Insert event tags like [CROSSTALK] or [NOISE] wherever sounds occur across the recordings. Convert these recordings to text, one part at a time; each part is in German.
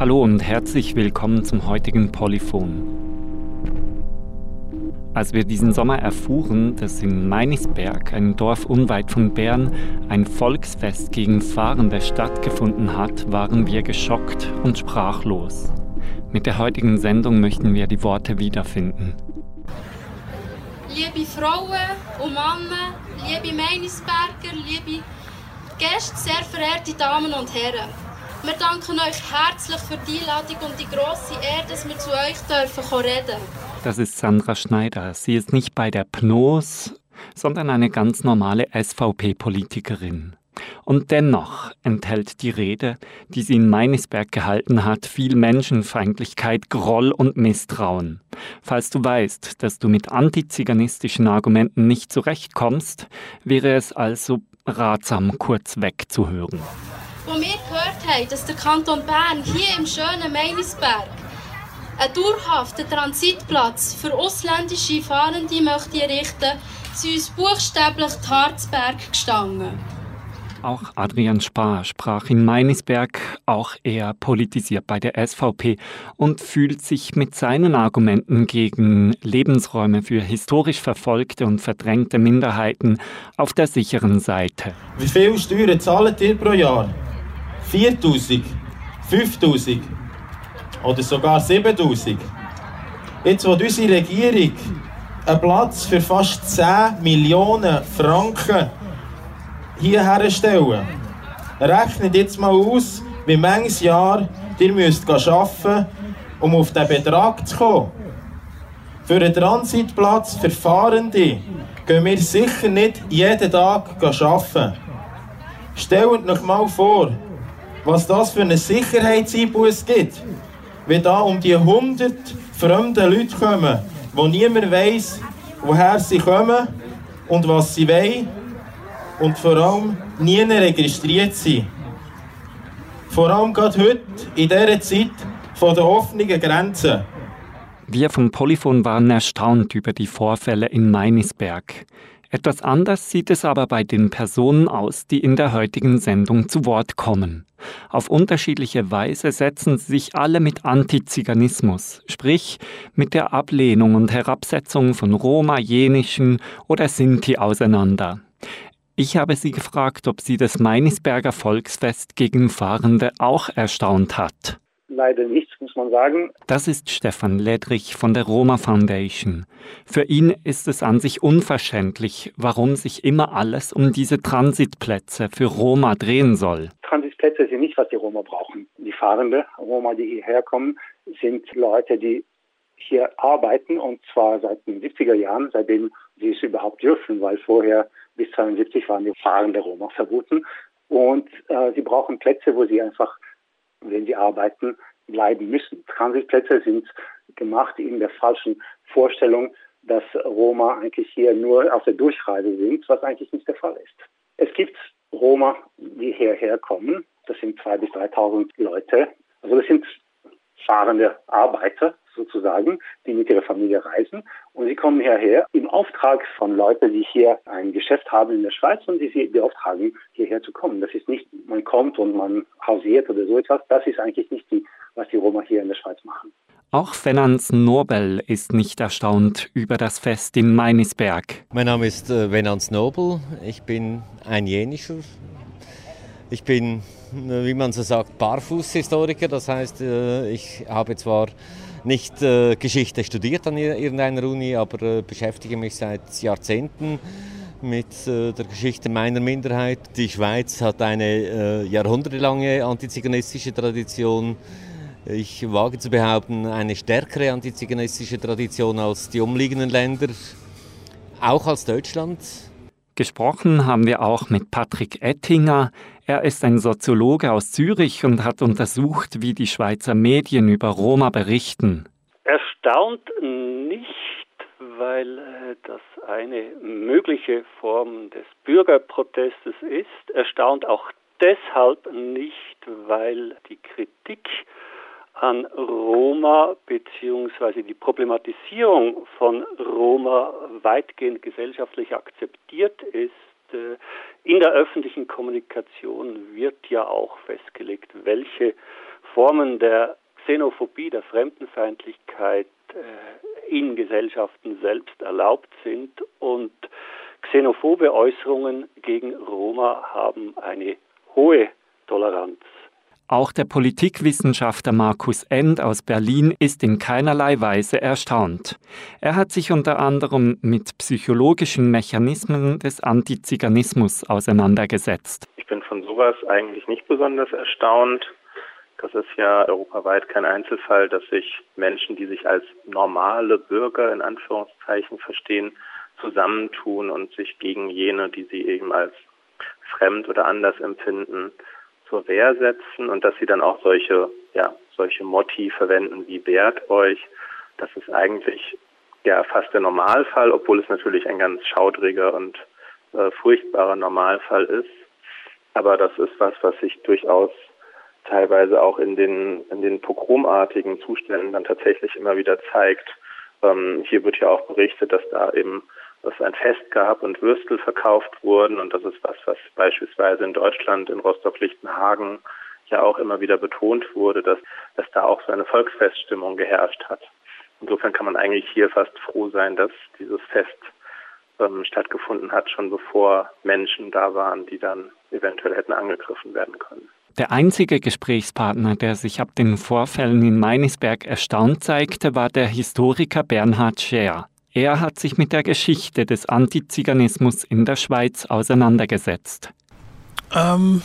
Hallo und herzlich willkommen zum heutigen Polyphon. Als wir diesen Sommer erfuhren, dass in Meinisberg, ein Dorf unweit von Bern, ein Volksfest gegen Fahrende stattgefunden hat, waren wir geschockt und sprachlos. Mit der heutigen Sendung möchten wir die Worte wiederfinden. Liebe Frauen und Männer, liebe Meinisberger, liebe Gäste, sehr verehrte Damen und Herren. Wir danken euch herzlich für die Einladung und die große Ehre, dass wir zu euch dürfen reden. Das ist Sandra Schneider. Sie ist nicht bei der PNOS, sondern eine ganz normale SVP-Politikerin. Und dennoch enthält die Rede, die sie in Meinisberg gehalten hat, viel Menschenfeindlichkeit, Groll und Misstrauen. Falls du weißt, dass du mit antiziganistischen Argumenten nicht zurechtkommst, wäre es also ratsam, kurz wegzuhören. Wo wir gehört haben, dass der Kanton Bern hier im schönen Meinisberg einen dauerhaften Transitplatz für ausländische Fahrende möchte errichten, sind uns buchstäblich die Harzberg gestanden. Auch Adrian Spar sprach in Meinisberg, auch er politisiert bei der SVP und fühlt sich mit seinen Argumenten gegen Lebensräume für historisch verfolgte und verdrängte Minderheiten auf der sicheren Seite. Wie viel Steuern zahlt ihr pro Jahr? 4000? 5000? Oder sogar 7000? Jetzt, wo unsere Regierung einen Platz für fast 10 Millionen Franken hier herstellen. Rechnet jetzt mal aus, wie manches Jahr ihr müsst arbeiten um auf diesen Betrag zu kommen. Für einen Transitplatz für Fahrende gehen wir sicher nicht jeden Tag arbeiten. Stellt euch mal vor, was das für einen Sicherheitseinbuß gibt. Wenn da um die 100 fremden Leute kommen, wo niemand weiß, woher sie kommen und was sie wollen und vor allem nie registriert sind. Vor allem gerade heute, in dieser Zeit von der offenen Grenzen. Wir vom Polyphon waren erstaunt über die Vorfälle in Meinisberg. Etwas anders sieht es aber bei den Personen aus, die in der heutigen Sendung zu Wort kommen. Auf unterschiedliche Weise setzen sie sich alle mit Antiziganismus, sprich mit der Ablehnung und Herabsetzung von Roma, Jenischen oder Sinti auseinander. Ich habe sie gefragt, ob sie das Meinisberger Volksfest gegen Fahrende auch erstaunt hat. Leider nicht, muss man sagen. Das ist Stefan Ledrich von der Roma Foundation. Für ihn ist es an sich unverständlich, warum sich immer alles um diese Transitplätze für Roma drehen soll. Transitplätze sind nicht, was die Roma brauchen. Die Fahrende Roma, die hierher kommen, sind Leute, die hier arbeiten und zwar seit den 70er Jahren, seitdem sie es überhaupt dürfen, weil vorher bis 1972 waren die fahrende Roma verboten. Und äh, sie brauchen Plätze, wo sie einfach, wenn sie arbeiten, bleiben müssen. Transitplätze sind gemacht in der falschen Vorstellung, dass Roma eigentlich hier nur auf der Durchreise sind, was eigentlich nicht der Fall ist. Es gibt Roma, die hierher kommen. Das sind 2.000 bis 3.000 Leute. Also das sind fahrende Arbeiter sozusagen, die mit ihrer Familie reisen. Und sie kommen hierher im Auftrag von Leuten, die hier ein Geschäft haben in der Schweiz und die sie beauftragen, hierher zu kommen. Das ist nicht, man kommt und man hausiert oder so etwas. Das ist eigentlich nicht die, was die Roma hier in der Schweiz machen. Auch Venans Nobel ist nicht erstaunt über das Fest in Meinisberg. Mein Name ist äh, Venans Nobel. Ich bin ein Jenischer. Ich bin, äh, wie man so sagt, Barfußhistoriker. Das heißt, äh, ich habe zwar nicht äh, Geschichte studiert an irgendeiner Uni, aber äh, beschäftige mich seit Jahrzehnten mit äh, der Geschichte meiner Minderheit. Die Schweiz hat eine äh, jahrhundertelange antiziganistische Tradition. Ich wage zu behaupten, eine stärkere antiziganistische Tradition als die umliegenden Länder, auch als Deutschland. Gesprochen haben wir auch mit Patrick Ettinger. Er ist ein Soziologe aus Zürich und hat untersucht, wie die Schweizer Medien über Roma berichten. Erstaunt nicht, weil äh, das eine mögliche Form des Bürgerprotestes ist. Erstaunt auch deshalb nicht, weil die Kritik an Roma bzw. die Problematisierung von Roma weitgehend gesellschaftlich akzeptiert ist. Äh, in der öffentlichen Kommunikation wird ja auch festgelegt, welche Formen der Xenophobie, der Fremdenfeindlichkeit äh, in Gesellschaften selbst erlaubt sind und xenophobe Äußerungen gegen Roma haben eine hohe Toleranz. Auch der Politikwissenschaftler Markus End aus Berlin ist in keinerlei Weise erstaunt. Er hat sich unter anderem mit psychologischen Mechanismen des Antiziganismus auseinandergesetzt. Ich bin von sowas eigentlich nicht besonders erstaunt. Das ist ja europaweit kein Einzelfall, dass sich Menschen, die sich als normale Bürger in Anführungszeichen verstehen, zusammentun und sich gegen jene, die sie eben als fremd oder anders empfinden, zur Wehr setzen und dass sie dann auch solche, ja, solche Motti verwenden wie wehrt euch. Das ist eigentlich ja fast der Normalfall, obwohl es natürlich ein ganz schaudriger und äh, furchtbarer Normalfall ist. Aber das ist was, was sich durchaus teilweise auch in den, in den pogromartigen Zuständen dann tatsächlich immer wieder zeigt. Ähm, hier wird ja auch berichtet, dass da eben es ein Fest gab und Würstel verkauft wurden und das ist was, was beispielsweise in Deutschland, in Rostock-Lichtenhagen ja auch immer wieder betont wurde, dass, dass da auch so eine Volksfeststimmung geherrscht hat. Insofern kann man eigentlich hier fast froh sein, dass dieses Fest ähm, stattgefunden hat, schon bevor Menschen da waren, die dann eventuell hätten angegriffen werden können. Der einzige Gesprächspartner, der sich ab den Vorfällen in Meinisberg erstaunt zeigte, war der Historiker Bernhard Scher. Er hat sich mit der Geschichte des Antiziganismus in der Schweiz auseinandergesetzt. Ähm,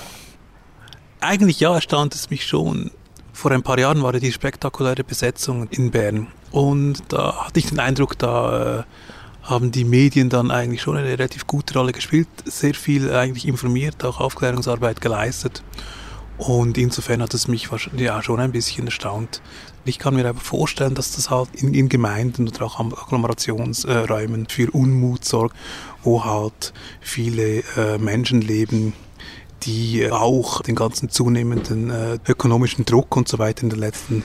eigentlich ja, erstaunt es mich schon. Vor ein paar Jahren war die spektakuläre Besetzung in Bern. Und da hatte ich den Eindruck, da äh, haben die Medien dann eigentlich schon eine relativ gute Rolle gespielt, sehr viel eigentlich informiert, auch Aufklärungsarbeit geleistet. Und insofern hat es mich ja schon ein bisschen erstaunt. Ich kann mir aber vorstellen, dass das halt in, in Gemeinden oder auch Agglomerationsräumen für Unmut sorgt, wo halt viele äh, Menschen leben, die auch den ganzen zunehmenden äh, ökonomischen Druck und so weiter in den letzten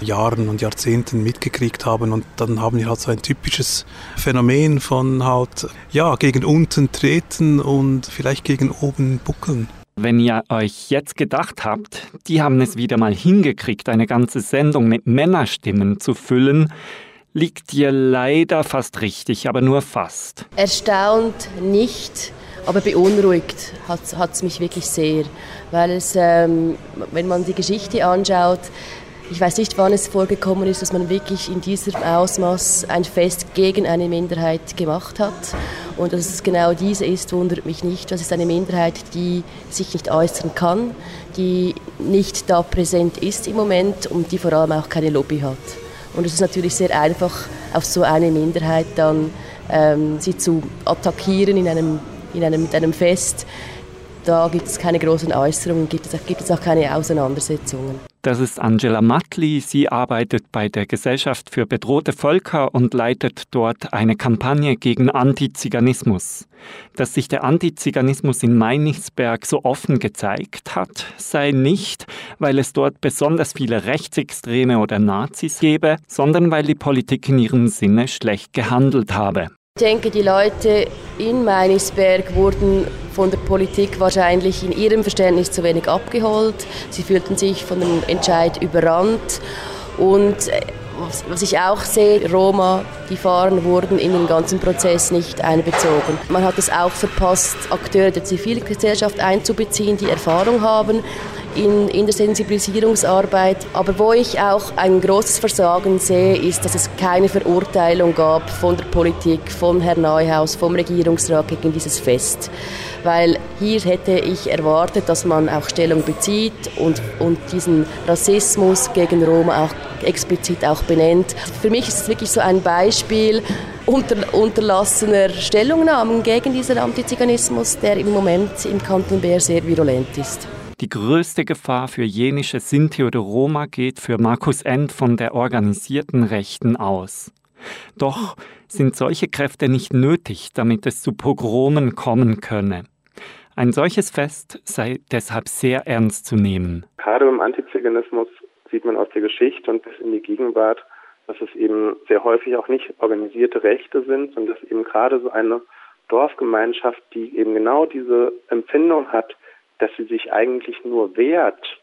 Jahren und Jahrzehnten mitgekriegt haben und dann haben wir halt so ein typisches Phänomen von halt ja gegen unten treten und vielleicht gegen oben buckeln. Wenn ihr euch jetzt gedacht habt, die haben es wieder mal hingekriegt, eine ganze Sendung mit Männerstimmen zu füllen, liegt ihr leider fast richtig, aber nur fast. Erstaunt nicht, aber beunruhigt hat es mich wirklich sehr, weil es, ähm, wenn man die Geschichte anschaut, ich weiß nicht, wann es vorgekommen ist, dass man wirklich in diesem Ausmaß ein Fest gegen eine Minderheit gemacht hat. Und dass es genau diese ist, wundert mich nicht. Das ist eine Minderheit, die sich nicht äußern kann, die nicht da präsent ist im Moment und die vor allem auch keine Lobby hat. Und es ist natürlich sehr einfach, auf so eine Minderheit dann ähm, sie zu attackieren in einem, in einem, mit einem Fest. Da gibt es keine großen Äußerungen, gibt es, gibt es auch keine Auseinandersetzungen. Das ist Angela Matli. Sie arbeitet bei der Gesellschaft für bedrohte Völker und leitet dort eine Kampagne gegen Antiziganismus. Dass sich der Antiziganismus in Meinisberg so offen gezeigt hat, sei nicht, weil es dort besonders viele Rechtsextreme oder Nazis gebe, sondern weil die Politik in ihrem Sinne schlecht gehandelt habe. Ich denke, die Leute in Meinisberg wurden von der Politik wahrscheinlich in ihrem Verständnis zu wenig abgeholt. Sie fühlten sich von dem Entscheid überrannt. Und äh, was ich auch sehe, Roma, die fahren, wurden in den ganzen Prozess nicht einbezogen. Man hat es auch verpasst, Akteure der Zivilgesellschaft einzubeziehen, die Erfahrung haben in, in der Sensibilisierungsarbeit. Aber wo ich auch ein großes Versagen sehe, ist, dass es keine Verurteilung gab von der Politik, von Herrn Neuhaus, vom Regierungsrat gegen dieses Fest. Weil hier hätte ich erwartet, dass man auch Stellung bezieht und, und diesen Rassismus gegen Roma auch explizit auch benennt. Für mich ist es wirklich so ein Beispiel unter, unterlassener Stellungnahmen gegen diesen Antiziganismus, der im Moment im Kanton Bär sehr virulent ist. Die größte Gefahr für jenische Sinti oder Roma geht für Markus End von der organisierten Rechten aus. Doch sind solche Kräfte nicht nötig, damit es zu Pogromen kommen könne. Ein solches Fest sei deshalb sehr ernst zu nehmen. Gerade im Antiziganismus sieht man aus der Geschichte und bis in die Gegenwart, dass es eben sehr häufig auch nicht organisierte Rechte sind, sondern dass eben gerade so eine Dorfgemeinschaft, die eben genau diese Empfindung hat, dass sie sich eigentlich nur wehrt,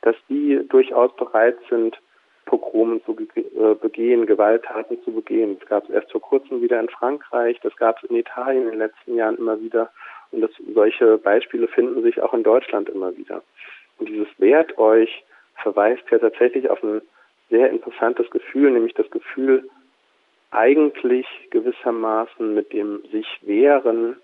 dass die durchaus bereit sind, Pogrome zu äh, begehen, Gewalttaten zu begehen. Das gab es erst vor kurzem wieder in Frankreich, das gab es in Italien in den letzten Jahren immer wieder. Und das, solche Beispiele finden sich auch in Deutschland immer wieder. Und dieses Wert euch verweist ja tatsächlich auf ein sehr interessantes Gefühl, nämlich das Gefühl, eigentlich gewissermaßen mit dem sich wehren,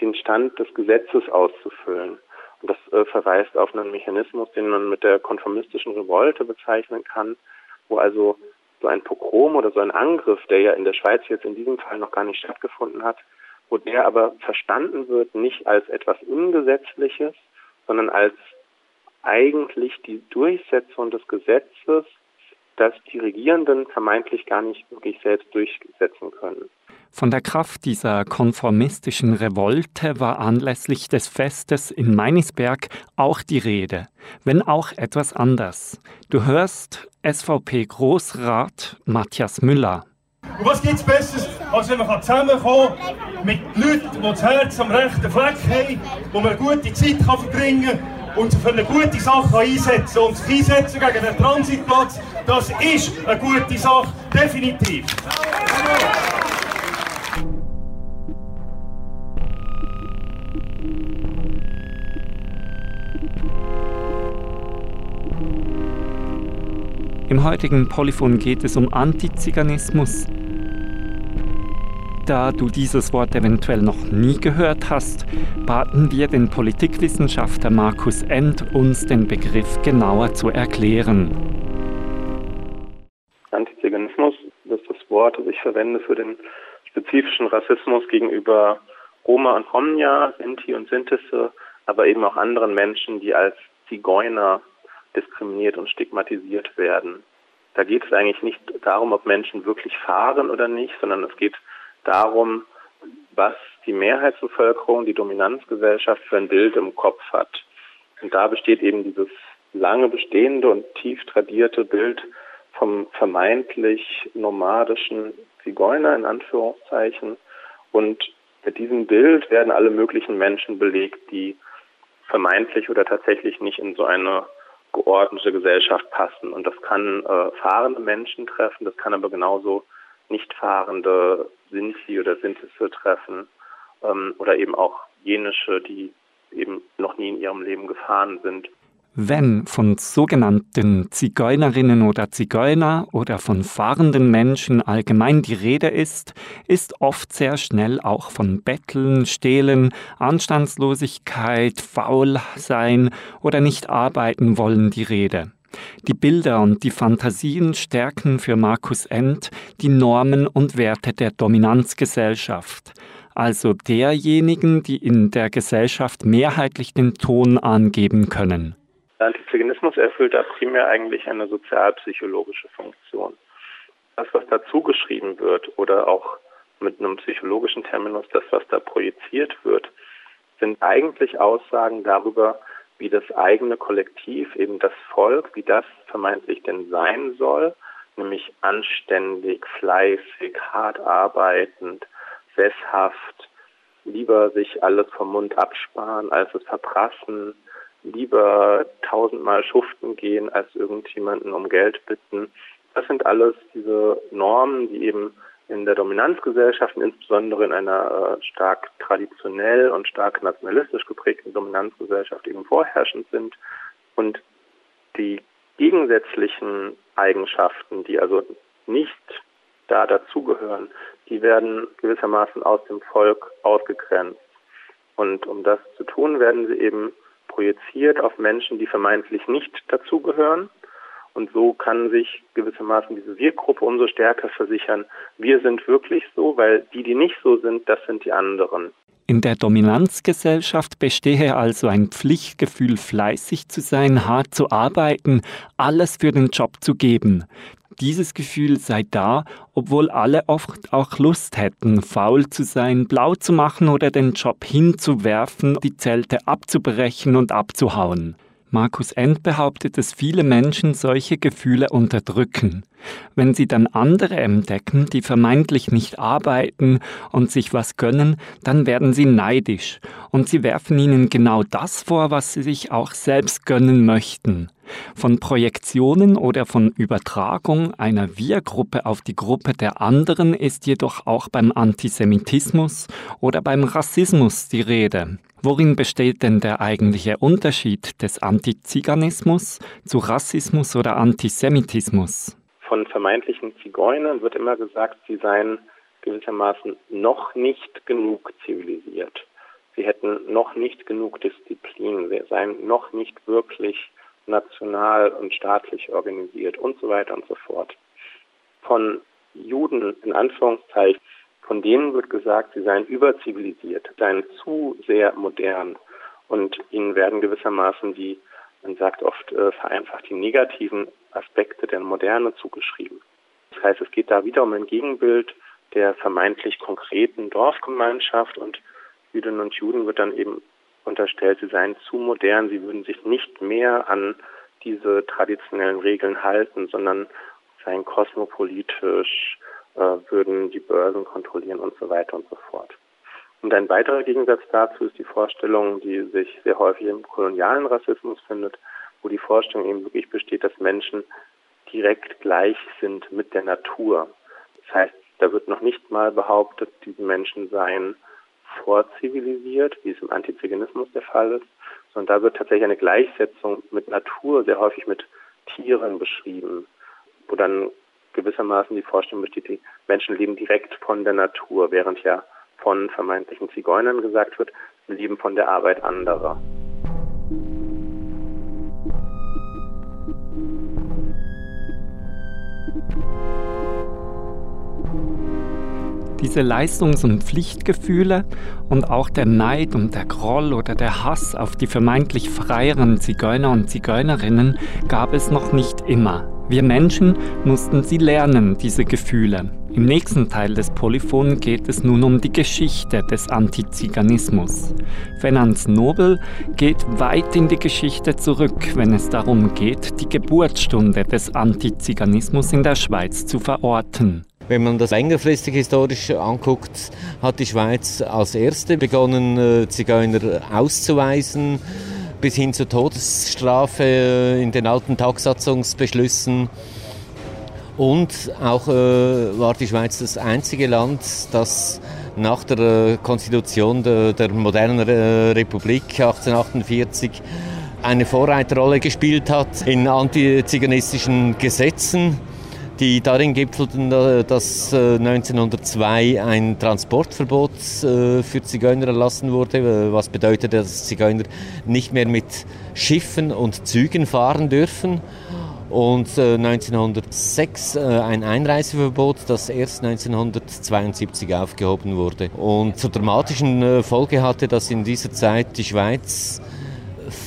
den Stand des Gesetzes auszufüllen. Und das äh, verweist auf einen Mechanismus, den man mit der konformistischen Revolte bezeichnen kann, wo also so ein Pogrom oder so ein Angriff, der ja in der Schweiz jetzt in diesem Fall noch gar nicht stattgefunden hat, wo der aber verstanden wird nicht als etwas Ungesetzliches, sondern als eigentlich die Durchsetzung des Gesetzes, das die Regierenden vermeintlich gar nicht wirklich selbst durchsetzen können. Von der Kraft dieser konformistischen Revolte war anlässlich des Festes in Meinisberg auch die Rede, wenn auch etwas anders. Du hörst SVP-Großrat Matthias Müller. Und was gibt es Besseres, als wenn man zusammenkommen kann mit Leuten, die das Herz am rechten Fleck haben, wo man eine gute Zeit kann verbringen kann und für eine gute Sache einsetzen. Und sich einsetzen gegen den Transitplatz, das ist eine gute Sache, definitiv. Im heutigen Polyphon geht es um Antiziganismus. Da du dieses Wort eventuell noch nie gehört hast, baten wir den Politikwissenschaftler Markus End, uns den Begriff genauer zu erklären. Antiziganismus das ist das Wort, das ich verwende für den spezifischen Rassismus gegenüber Roma und Romnia, Sinti und Sintisse, aber eben auch anderen Menschen, die als Zigeuner diskriminiert und stigmatisiert werden. Da geht es eigentlich nicht darum, ob Menschen wirklich fahren oder nicht, sondern es geht darum, was die Mehrheitsbevölkerung, die Dominanzgesellschaft für ein Bild im Kopf hat. Und da besteht eben dieses lange bestehende und tief tradierte Bild vom vermeintlich nomadischen Zigeuner in Anführungszeichen. Und mit diesem Bild werden alle möglichen Menschen belegt, die vermeintlich oder tatsächlich nicht in so eine geordnete Gesellschaft passen. Und das kann äh, fahrende Menschen treffen, das kann aber genauso nicht fahrende Sinti oder Sintisse treffen ähm, oder eben auch jenische, die eben noch nie in ihrem Leben gefahren sind. Wenn von sogenannten Zigeunerinnen oder Zigeuner oder von fahrenden Menschen allgemein die Rede ist, ist oft sehr schnell auch von Betteln, Stehlen, Anstandslosigkeit, Faulsein oder nicht arbeiten wollen die Rede. Die Bilder und die Fantasien stärken für Markus End die Normen und Werte der Dominanzgesellschaft, also derjenigen, die in der Gesellschaft mehrheitlich den Ton angeben können. Der Antiziganismus erfüllt da primär eigentlich eine sozialpsychologische Funktion. Das, was dazu geschrieben wird oder auch mit einem psychologischen Terminus, das, was da projiziert wird, sind eigentlich Aussagen darüber, wie das eigene Kollektiv, eben das Volk, wie das vermeintlich denn sein soll, nämlich anständig, fleißig, hart arbeitend, sesshaft, lieber sich alles vom Mund absparen, als es verprassen, lieber tausendmal schuften gehen, als irgendjemanden um Geld bitten. Das sind alles diese Normen, die eben in der Dominanzgesellschaft, insbesondere in einer äh, stark traditionell und stark nationalistisch geprägten Dominanzgesellschaft eben vorherrschend sind. Und die gegensätzlichen Eigenschaften, die also nicht da dazugehören, die werden gewissermaßen aus dem Volk ausgegrenzt. Und um das zu tun, werden sie eben projiziert auf Menschen, die vermeintlich nicht dazugehören. Und so kann sich gewissermaßen diese Wir-Gruppe umso stärker versichern, wir sind wirklich so, weil die, die nicht so sind, das sind die anderen. In der Dominanzgesellschaft bestehe also ein Pflichtgefühl, fleißig zu sein, hart zu arbeiten, alles für den Job zu geben. Dieses Gefühl sei da, obwohl alle oft auch Lust hätten, faul zu sein, blau zu machen oder den Job hinzuwerfen, die Zelte abzubrechen und abzuhauen. Markus End behauptet, dass viele Menschen solche Gefühle unterdrücken. Wenn sie dann andere entdecken, die vermeintlich nicht arbeiten und sich was gönnen, dann werden sie neidisch und sie werfen ihnen genau das vor, was sie sich auch selbst gönnen möchten. Von Projektionen oder von Übertragung einer Wir-Gruppe auf die Gruppe der anderen ist jedoch auch beim Antisemitismus oder beim Rassismus die Rede. Worin besteht denn der eigentliche Unterschied des Antiziganismus zu Rassismus oder Antisemitismus? Von vermeintlichen Zigeunern wird immer gesagt, sie seien gewissermaßen noch nicht genug zivilisiert. Sie hätten noch nicht genug Disziplin, sie seien noch nicht wirklich national und staatlich organisiert und so weiter und so fort. Von Juden in Anführungszeichen, von denen wird gesagt, sie seien überzivilisiert, seien zu sehr modern und ihnen werden gewissermaßen die, man sagt oft äh, vereinfacht, die negativen Aspekte der Moderne zugeschrieben. Das heißt, es geht da wieder um ein Gegenbild der vermeintlich konkreten Dorfgemeinschaft und Jüdinnen und Juden wird dann eben unterstellt, sie seien zu modern, sie würden sich nicht mehr an diese traditionellen Regeln halten, sondern seien kosmopolitisch, würden die Börsen kontrollieren und so weiter und so fort. Und ein weiterer Gegensatz dazu ist die Vorstellung, die sich sehr häufig im kolonialen Rassismus findet, wo die Vorstellung eben wirklich besteht, dass Menschen direkt gleich sind mit der Natur. Das heißt, da wird noch nicht mal behauptet, diese Menschen seien vorzivilisiert, wie es im Antiziganismus der Fall ist, sondern da wird tatsächlich eine Gleichsetzung mit Natur, sehr häufig mit Tieren beschrieben, wo dann gewissermaßen die Vorstellung besteht, die Menschen leben direkt von der Natur, während ja von vermeintlichen Zigeunern gesagt wird, sie leben von der Arbeit anderer. Diese Leistungs- und Pflichtgefühle und auch der Neid und der Groll oder der Hass auf die vermeintlich freieren Zigeuner und Zigeunerinnen gab es noch nicht immer. Wir Menschen mussten sie lernen, diese Gefühle. Im nächsten Teil des Polyphon geht es nun um die Geschichte des Antiziganismus. Venans Nobel geht weit in die Geschichte zurück, wenn es darum geht, die Geburtsstunde des Antiziganismus in der Schweiz zu verorten. Wenn man das längerfristig historisch anguckt, hat die Schweiz als erste begonnen, äh, Zigeuner auszuweisen, bis hin zur Todesstrafe äh, in den alten Tagsatzungsbeschlüssen. Und auch äh, war die Schweiz das einzige Land, das nach der Konstitution der, der modernen Republik 1848 eine Vorreiterrolle gespielt hat in antiziganistischen Gesetzen die darin gipfelten, äh, dass 1902 äh, ein Transportverbot äh, für Zigeuner erlassen wurde, was bedeutet, dass Zigeuner nicht mehr mit Schiffen und Zügen fahren dürfen. Und 1906 ein Einreiseverbot, das erst 1972 aufgehoben wurde. Und zur dramatischen Folge hatte, dass in dieser Zeit die Schweiz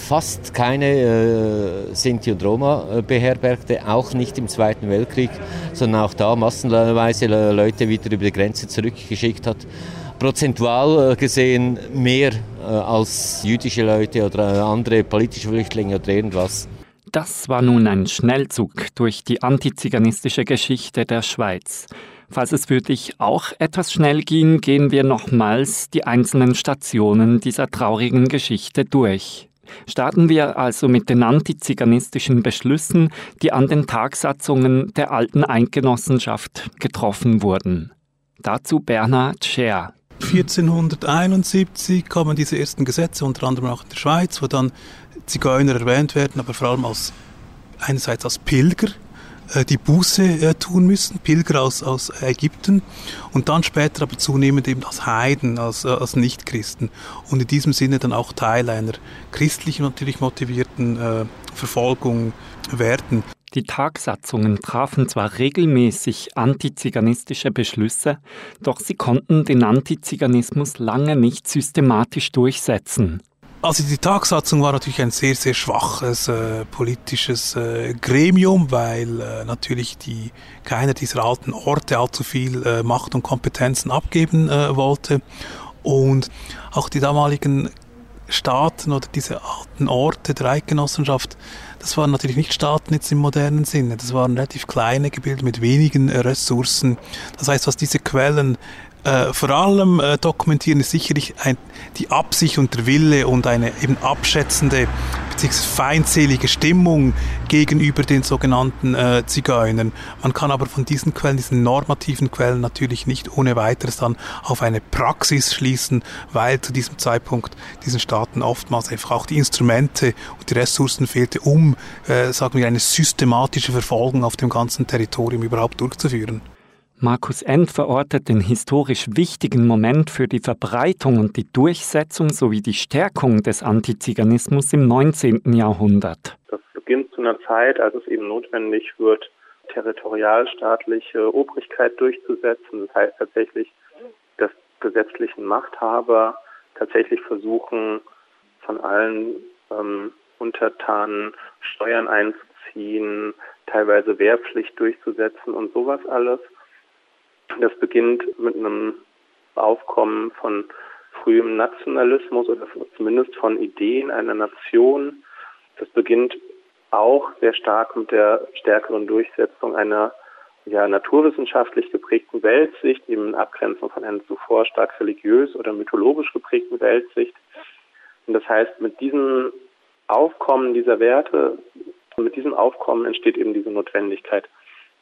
fast keine äh, Sinti und Roma äh, beherbergte, auch nicht im Zweiten Weltkrieg, sondern auch da massenweise Leute wieder über die Grenze zurückgeschickt hat. Prozentual äh, gesehen mehr äh, als jüdische Leute oder andere politische Flüchtlinge oder irgendwas. Das war nun ein Schnellzug durch die antiziganistische Geschichte der Schweiz. Falls es für dich auch etwas schnell ging, gehen wir nochmals die einzelnen Stationen dieser traurigen Geschichte durch. Starten wir also mit den antiziganistischen Beschlüssen, die an den Tagsatzungen der alten Eidgenossenschaft getroffen wurden. Dazu Bernhard Scher. 1471 kamen diese ersten Gesetze, unter anderem auch in der Schweiz, wo dann Zigeuner erwähnt werden, aber vor allem als einerseits als Pilger die Buße äh, tun müssen, Pilger aus, aus Ägypten und dann später aber zunehmend eben als Heiden, als, äh, als Nichtchristen und in diesem Sinne dann auch Teil einer christlichen natürlich motivierten äh, Verfolgung werden. Die Tagsatzungen trafen zwar regelmäßig antiziganistische Beschlüsse, doch sie konnten den Antiziganismus lange nicht systematisch durchsetzen. Also die Tagsatzung war natürlich ein sehr, sehr schwaches äh, politisches äh, Gremium, weil äh, natürlich die, keiner dieser alten Orte allzu viel äh, Macht und Kompetenzen abgeben äh, wollte. Und auch die damaligen Staaten oder diese alten Orte der Eidgenossenschaft, das waren natürlich nicht Staaten jetzt im modernen Sinne. Das waren relativ kleine Gebilde mit wenigen äh, Ressourcen. Das heißt, was diese Quellen äh, vor allem äh, dokumentieren ist sicherlich ein, die Absicht und der Wille und eine eben abschätzende diese feindselige Stimmung gegenüber den sogenannten äh, Zigeunern. Man kann aber von diesen Quellen, diesen normativen Quellen natürlich nicht ohne weiteres dann auf eine Praxis schließen, weil zu diesem Zeitpunkt diesen Staaten oftmals einfach auch die Instrumente und die Ressourcen fehlte, um, äh, sagen wir, eine systematische Verfolgung auf dem ganzen Territorium überhaupt durchzuführen. Markus End verortet den historisch wichtigen Moment für die Verbreitung und die Durchsetzung sowie die Stärkung des Antiziganismus im 19. Jahrhundert. Das beginnt zu einer Zeit, als es eben notwendig wird, territorialstaatliche Obrigkeit durchzusetzen. Das heißt tatsächlich, dass gesetzlichen Machthaber tatsächlich versuchen, von allen ähm, Untertanen Steuern einzuziehen, teilweise Wehrpflicht durchzusetzen und sowas alles. Das beginnt mit einem Aufkommen von frühem Nationalismus oder zumindest von Ideen einer Nation. Das beginnt auch sehr stark mit der stärkeren Durchsetzung einer ja, naturwissenschaftlich geprägten Weltsicht, eben in Abgrenzung von einer zuvor stark religiös oder mythologisch geprägten Weltsicht. Und das heißt, mit diesem Aufkommen dieser Werte, mit diesem Aufkommen entsteht eben diese Notwendigkeit,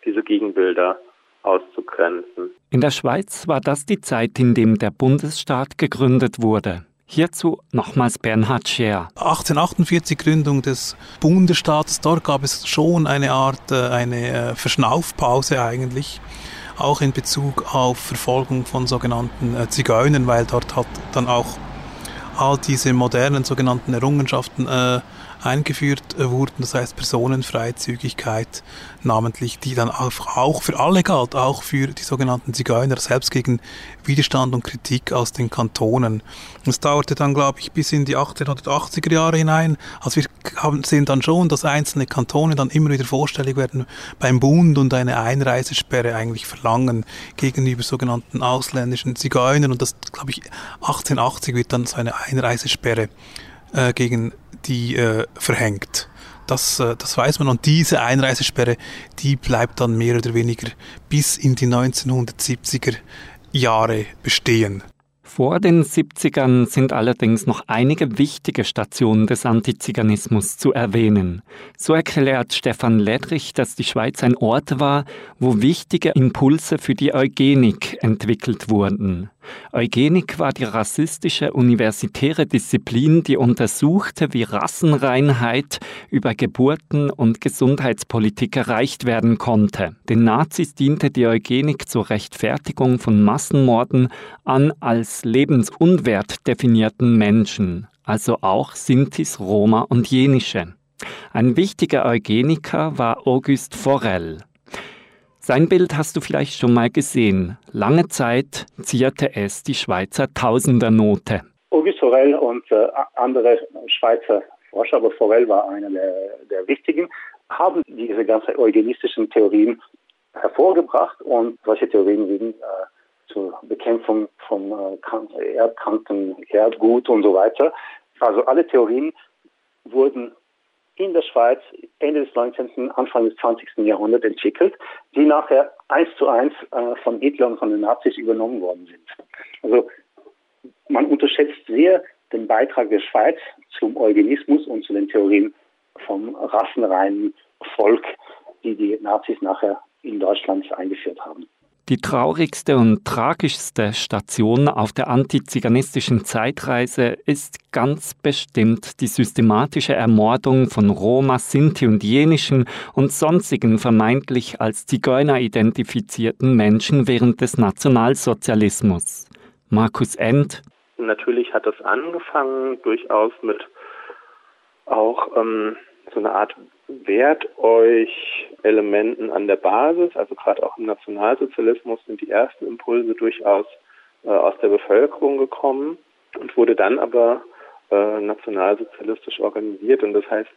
diese Gegenbilder auszugrenzen. In der Schweiz war das die Zeit, in dem der Bundesstaat gegründet wurde. Hierzu nochmals Bernhard Scher. 1848 Gründung des Bundesstaates, dort gab es schon eine Art, äh, eine äh, Verschnaufpause eigentlich, auch in Bezug auf Verfolgung von sogenannten äh, Zigeunern, weil dort hat dann auch all diese modernen sogenannten Errungenschaften äh, eingeführt wurden, das heißt Personenfreizügigkeit namentlich, die dann auch für alle galt, auch für die sogenannten Zigeuner, selbst gegen Widerstand und Kritik aus den Kantonen. Es dauerte dann, glaube ich, bis in die 1880er Jahre hinein. Also wir sehen dann schon, dass einzelne Kantone dann immer wieder vorstellig werden beim Bund und eine Einreisesperre eigentlich verlangen gegenüber sogenannten ausländischen Zigeunern. Und das, glaube ich, 1880 wird dann so eine Einreisesperre äh, gegen die äh, verhängt. Das, äh, das weiß man. Und diese Einreisesperre, die bleibt dann mehr oder weniger bis in die 1970er Jahre bestehen. Vor den 70ern sind allerdings noch einige wichtige Stationen des Antiziganismus zu erwähnen. So erklärt Stefan Ledrich, dass die Schweiz ein Ort war, wo wichtige Impulse für die Eugenik entwickelt wurden. Eugenik war die rassistische universitäre Disziplin, die untersuchte, wie Rassenreinheit über Geburten und Gesundheitspolitik erreicht werden konnte. Den Nazis diente die Eugenik zur Rechtfertigung von Massenmorden an als lebensunwert definierten Menschen, also auch Sintis, Roma und Jenische. Ein wichtiger Eugeniker war Auguste Forel. Sein Bild hast du vielleicht schon mal gesehen. Lange Zeit zierte es die Schweizer Tausendernote. Auguste Forel und äh, andere Schweizer Forscher, aber Forel war einer der, der wichtigen, haben diese ganzen eugenistischen Theorien hervorgebracht und solche Theorien sind äh, zur Bekämpfung von äh, Erdkranken, Erdgut und so weiter. Also alle Theorien wurden in der Schweiz Ende des 19., Anfang des 20. Jahrhunderts entwickelt, die nachher eins zu eins äh, von Hitler und von den Nazis übernommen worden sind. Also man unterschätzt sehr den Beitrag der Schweiz zum Eugenismus und zu den Theorien vom rassenreinen Volk, die die Nazis nachher in Deutschland eingeführt haben. Die traurigste und tragischste Station auf der antiziganistischen Zeitreise ist ganz bestimmt die systematische Ermordung von Roma, Sinti und jenischen und sonstigen vermeintlich als Zigeuner identifizierten Menschen während des Nationalsozialismus. Markus End. Natürlich hat das angefangen durchaus mit auch ähm, so eine Art wehrt euch Elementen an der Basis, also gerade auch im Nationalsozialismus sind die ersten Impulse durchaus äh, aus der Bevölkerung gekommen und wurde dann aber äh, nationalsozialistisch organisiert und das heißt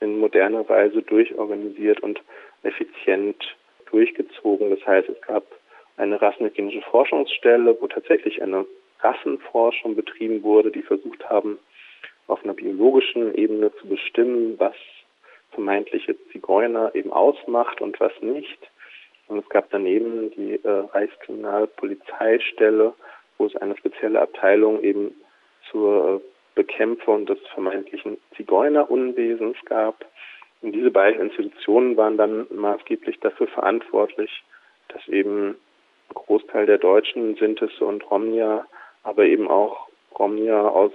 in moderner Weise durchorganisiert und effizient durchgezogen. Das heißt, es gab eine rassenhygienische Forschungsstelle, wo tatsächlich eine Rassenforschung betrieben wurde, die versucht haben, auf einer biologischen Ebene zu bestimmen, was vermeintliche Zigeuner eben ausmacht und was nicht. Und es gab daneben die äh, Reichskriminalpolizeistelle, wo es eine spezielle Abteilung eben zur Bekämpfung des vermeintlichen Zigeunerunwesens gab. Und diese beiden Institutionen waren dann maßgeblich dafür verantwortlich, dass eben ein Großteil der Deutschen, Sintes und Romnia, aber eben auch Romnia aus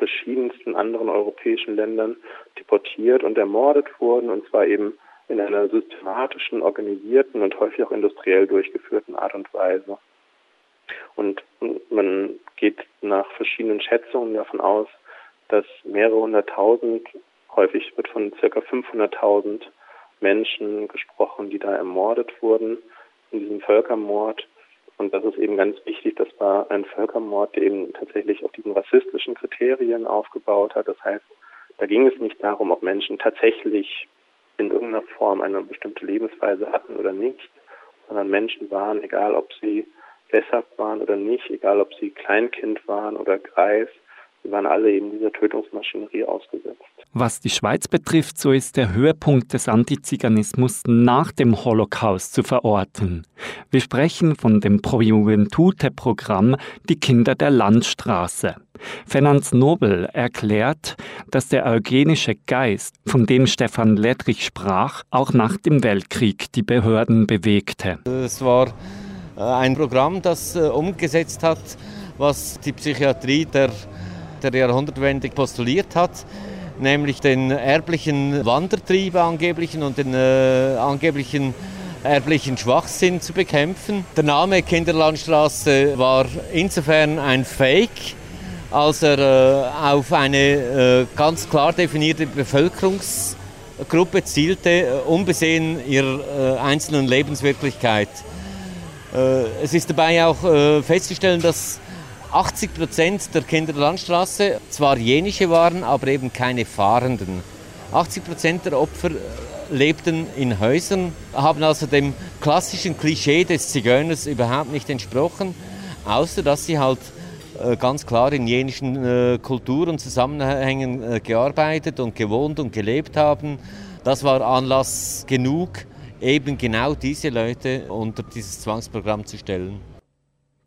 verschiedensten anderen europäischen Ländern deportiert und ermordet wurden, und zwar eben in einer systematischen, organisierten und häufig auch industriell durchgeführten Art und Weise. Und man geht nach verschiedenen Schätzungen davon aus, dass mehrere hunderttausend, häufig wird von circa 500.000 Menschen gesprochen, die da ermordet wurden in diesem Völkermord. Und das ist eben ganz wichtig, das war ein Völkermord, der eben tatsächlich auf diesen rassistischen Kriterien aufgebaut hat. Das heißt, da ging es nicht darum, ob Menschen tatsächlich in irgendeiner Form eine bestimmte Lebensweise hatten oder nicht, sondern Menschen waren, egal ob sie sesshaft waren oder nicht, egal ob sie Kleinkind waren oder Greis, Sie waren alle eben dieser Tötungsmaschinerie ausgesetzt. Was die Schweiz betrifft, so ist der Höhepunkt des Antiziganismus nach dem Holocaust zu verorten. Wir sprechen von dem Pro Juventute-Programm Die Kinder der Landstraße. Fernanz Nobel erklärt, dass der eugenische Geist, von dem Stefan Lettrich sprach, auch nach dem Weltkrieg die Behörden bewegte. Es war äh, ein Programm, das äh, umgesetzt hat, was die Psychiatrie der der Jahrhundertwende postuliert hat, nämlich den erblichen Wandertrieb angeblichen und den äh, angeblichen erblichen Schwachsinn zu bekämpfen. Der Name Kinderlandstraße war insofern ein Fake, als er äh, auf eine äh, ganz klar definierte Bevölkerungsgruppe zielte, äh, unbesehen ihrer äh, einzelnen Lebenswirklichkeit. Äh, es ist dabei auch festzustellen, dass 80 Prozent der Kinder der Landstraße zwar jenische waren, aber eben keine Fahrenden. 80 Prozent der Opfer äh, lebten in Häusern, haben also dem klassischen Klischee des Zigeuners überhaupt nicht entsprochen, außer dass sie halt äh, ganz klar in jenischen äh, Kultur und Zusammenhängen gearbeitet und gewohnt und gelebt haben. Das war Anlass genug, eben genau diese Leute unter dieses Zwangsprogramm zu stellen.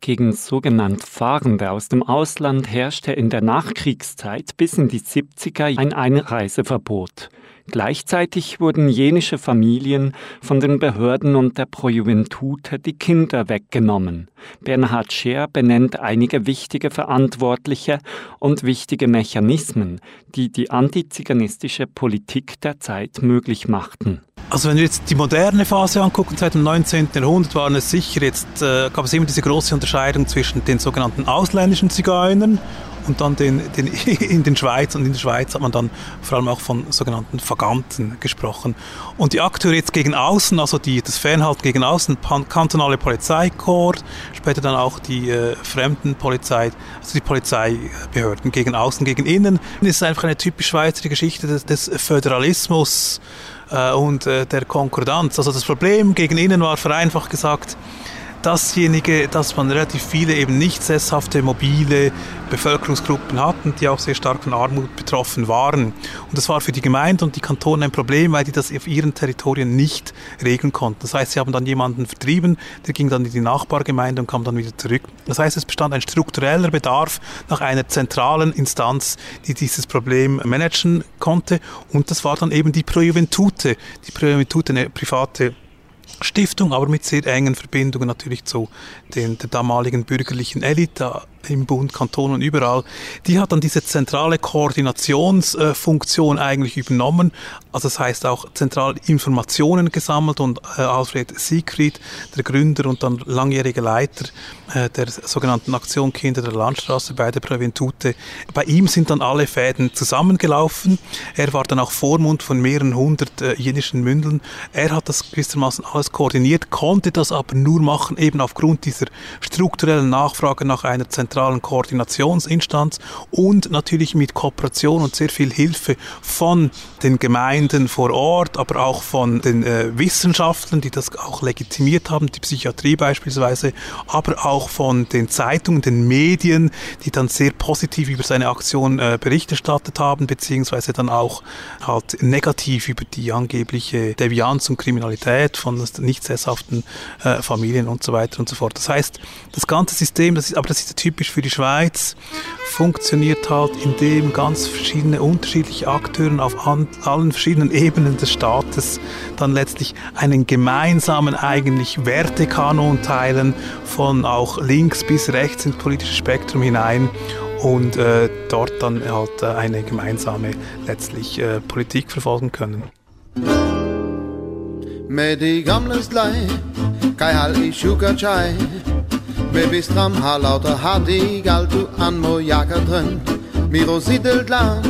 Gegen sogenannte Fahrende aus dem Ausland herrschte in der Nachkriegszeit bis in die 70er ein Einreiseverbot. Gleichzeitig wurden jenische Familien von den Behörden und der Pro Juventute die Kinder weggenommen. Bernhard Scheer benennt einige wichtige Verantwortliche und wichtige Mechanismen, die die antiziganistische Politik der Zeit möglich machten. Also wenn wir jetzt die moderne Phase angucken, seit dem 19. Jahrhundert waren es sicher, jetzt äh, gab es immer diese große Unterscheidung zwischen den sogenannten ausländischen Zigeunern und dann den, den, [LAUGHS] in den Schweiz und in der Schweiz hat man dann vor allem auch von sogenannten Vaganten gesprochen. Und die Akteure jetzt gegen außen, also die, das Fernhalten gegen außen, kantonale Polizeikorps, später dann auch die äh, Fremdenpolizei, also die Polizeibehörden gegen außen, gegen innen. Das ist einfach eine typisch Schweizer Geschichte des, des Föderalismus, und äh, der Konkordanz. Also das Problem gegen innen war vereinfacht gesagt, dasjenige, dass man relativ viele eben nicht sesshafte, mobile Bevölkerungsgruppen hatten, die auch sehr stark von Armut betroffen waren. Und das war für die Gemeinde und die Kantone ein Problem, weil die das auf ihren Territorien nicht regeln konnten. Das heißt, sie haben dann jemanden vertrieben, der ging dann in die Nachbargemeinde und kam dann wieder zurück. Das heißt, es bestand ein struktureller Bedarf nach einer zentralen Instanz, die dieses Problem managen konnte. Und das war dann eben die Pro Juventute. Die Pro Juventute, eine private Stiftung, aber mit sehr engen Verbindungen natürlich zu den, der damaligen bürgerlichen Elite im Bund, Kanton und überall, die hat dann diese zentrale Koordinationsfunktion eigentlich übernommen. Also das heißt auch zentral Informationen gesammelt und äh, Alfred Siegfried, der Gründer und dann langjährige Leiter äh, der sogenannten Aktion Kinder der Landstraße bei der Präventute, bei ihm sind dann alle Fäden zusammengelaufen. Er war dann auch Vormund von mehreren hundert äh, jenischen Mündeln. Er hat das gewissermaßen alles koordiniert, konnte das aber nur machen eben aufgrund dieser strukturellen Nachfrage nach einer zentralen zentralen Koordinationsinstanz und natürlich mit Kooperation und sehr viel Hilfe von den Gemeinden vor Ort, aber auch von den äh, Wissenschaftlern, die das auch legitimiert haben, die Psychiatrie beispielsweise, aber auch von den Zeitungen, den Medien, die dann sehr positiv über seine Aktion äh, Bericht erstattet haben, beziehungsweise dann auch halt negativ über die angebliche Devianz und Kriminalität von nicht sesshaften äh, Familien und so weiter und so fort. Das heißt, das ganze System, das ist, aber das ist typisch typisch für die Schweiz, funktioniert halt, indem ganz verschiedene unterschiedliche Akteure auf an, allen verschiedenen Ebenen des Staates dann letztlich einen gemeinsamen eigentlich Wertekanon teilen, von auch links bis rechts ins politische Spektrum hinein und äh, dort dann halt äh, eine gemeinsame letztlich äh, Politik verfolgen können. Med de gamle slag, kai hal i sugar chai Med bistram har lauter har de alt du an mo jakker drin. Miro siddelt land,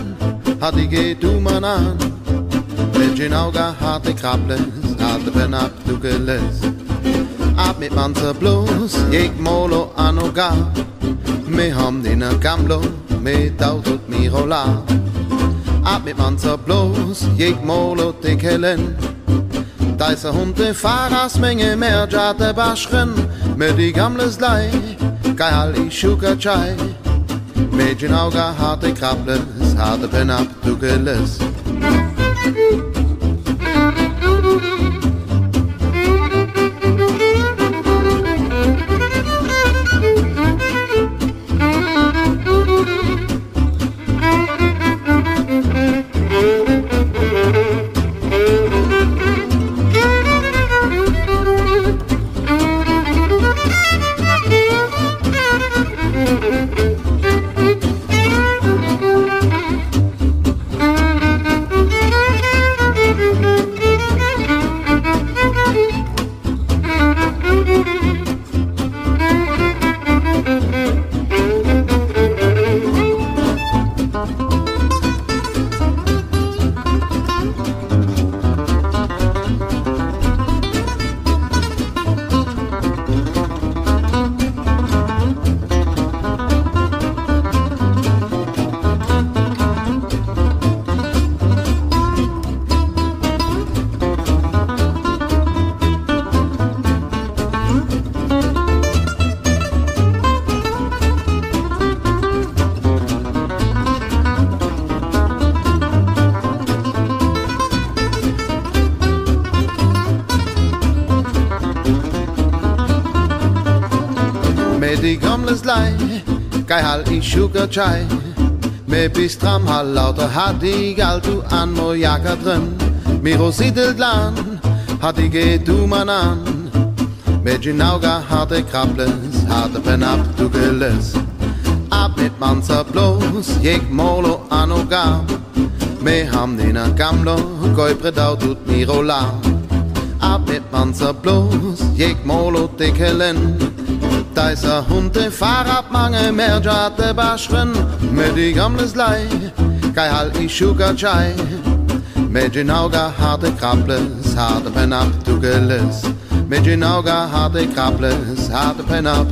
har de geht du man an. Med gin auga har de krabbles, har de ben ab du geles Ab mit man så blås, jeg molo an og gar Me ham dina gamlo, me dautot miro la Ab mit man så blås, jeg molo de kellen Deise hunde faras menge mer jate baschen med die gamles lei Kai al i sugar chai. Med gin auga harte krabbles harte pen ab du geles Kai sugar chai Me bistram hal lauter hat die galt du an mo jaka drin Miro siedelt lan hat die geht du man an Mit ginauga harte krabbles harte pen ab du geles Ab mit manzer bloß jeg molo an o gab Me ham dina gamlo goi predau tut miro la Ab mit manzer bloß jeg molo dickelen Deiser hunde Fahrrad mange mehr jate baschen med die gamles lei Kai hal i sugar chai. Med ginauga harte krabbles harte pen ab du geles Med ginauga harte krabbles harte pen ab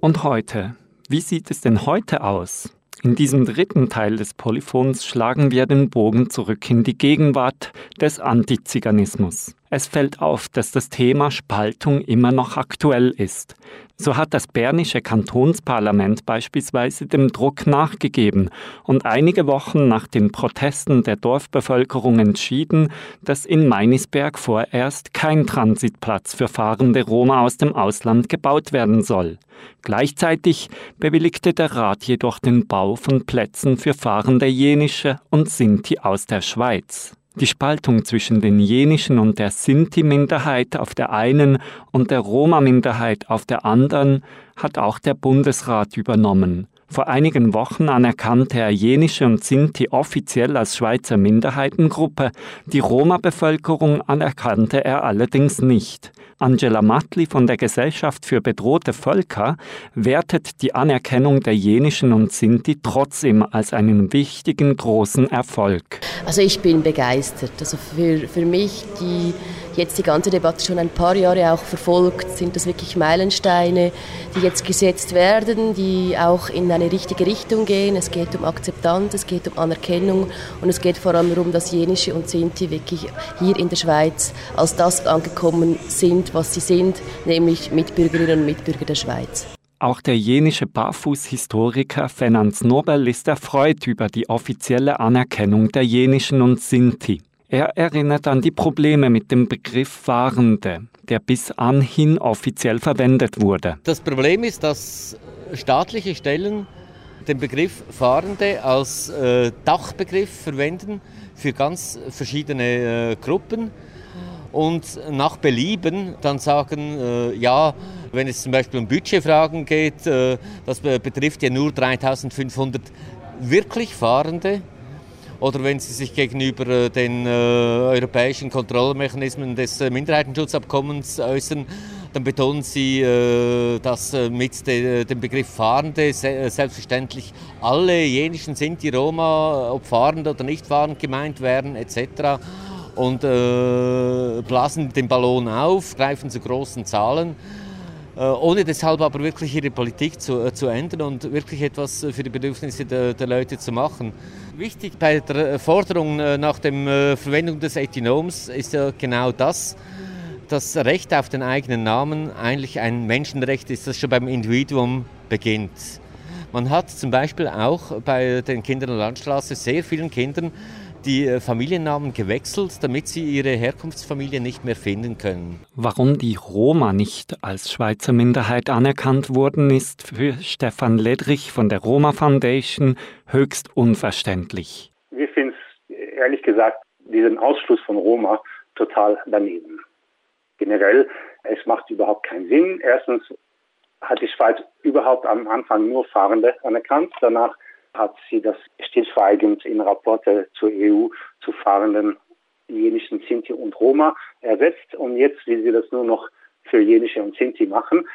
Und heute? Wie sieht es denn heute aus? In diesem dritten Teil des Polyphons schlagen wir den Bogen zurück in die Gegenwart des Antiziganismus. Es fällt auf, dass das Thema Spaltung immer noch aktuell ist. So hat das bernische Kantonsparlament beispielsweise dem Druck nachgegeben und einige Wochen nach den Protesten der Dorfbevölkerung entschieden, dass in Meinisberg vorerst kein Transitplatz für fahrende Roma aus dem Ausland gebaut werden soll. Gleichzeitig bewilligte der Rat jedoch den Bau von Plätzen für fahrende Jenische und Sinti aus der Schweiz. Die Spaltung zwischen den jenischen und der Sinti-Minderheit auf der einen und der Roma-Minderheit auf der anderen hat auch der Bundesrat übernommen. Vor einigen Wochen anerkannte er Jenische und Sinti offiziell als Schweizer Minderheitengruppe, die Roma-Bevölkerung anerkannte er allerdings nicht. Angela Matli von der Gesellschaft für bedrohte Völker wertet die Anerkennung der Jenischen und Sinti trotzdem als einen wichtigen großen Erfolg. Also ich bin begeistert. Also für, für mich, die jetzt die ganze Debatte schon ein paar Jahre auch verfolgt, sind das wirklich Meilensteine, die jetzt gesetzt werden, die auch in eine richtige Richtung gehen. Es geht um Akzeptanz, es geht um Anerkennung und es geht vor allem darum, dass Jenische und Sinti wirklich hier in der Schweiz als das angekommen sind, was sie sind, nämlich Mitbürgerinnen und Mitbürger der Schweiz. Auch der jenische Barfußhistoriker Fernands Nobel ist erfreut über die offizielle Anerkennung der jenischen und Sinti. Er erinnert an die Probleme mit dem Begriff Fahrende, der bis anhin offiziell verwendet wurde. Das Problem ist, dass staatliche Stellen den Begriff Fahrende als äh, Dachbegriff verwenden für ganz verschiedene äh, Gruppen und nach Belieben dann sagen, äh, ja, wenn es zum Beispiel um Budgetfragen geht, äh, das betrifft ja nur 3500 wirklich Fahrende. Oder wenn Sie sich gegenüber äh, den äh, europäischen Kontrollmechanismen des äh, Minderheitenschutzabkommens äußern, dann betonen Sie, dass mit de, dem Begriff Fahrende se selbstverständlich alle jenischen Sinti, Roma, ob fahrend oder nicht fahrend gemeint werden etc und blasen den Ballon auf, greifen zu großen Zahlen, ohne deshalb aber wirklich ihre Politik zu, zu ändern und wirklich etwas für die Bedürfnisse der, der Leute zu machen. Wichtig bei der Forderung äh, nach der äh, Verwendung des Ethinoms ist ja genau das, das Recht auf den eigenen Namen eigentlich ein Menschenrecht ist, das schon beim Individuum beginnt. Man hat zum Beispiel auch bei den Kindern der Landstraße sehr vielen Kindern die äh, Familiennamen gewechselt, damit sie ihre Herkunftsfamilie nicht mehr finden können. Warum die Roma nicht als Schweizer Minderheit anerkannt wurden, ist für Stefan Ledrich von der Roma Foundation höchst unverständlich. Wir finden es ehrlich gesagt diesen Ausschluss von Roma total daneben. Generell, es macht überhaupt keinen Sinn. Erstens hat die Schweiz überhaupt am Anfang nur Fahrende anerkannt. Danach hat sie das stillschweigend in Rapporte zur EU zu fahrenden jenischen Sinti und Roma ersetzt. Und jetzt will sie das nur noch für jenische und Sinti machen,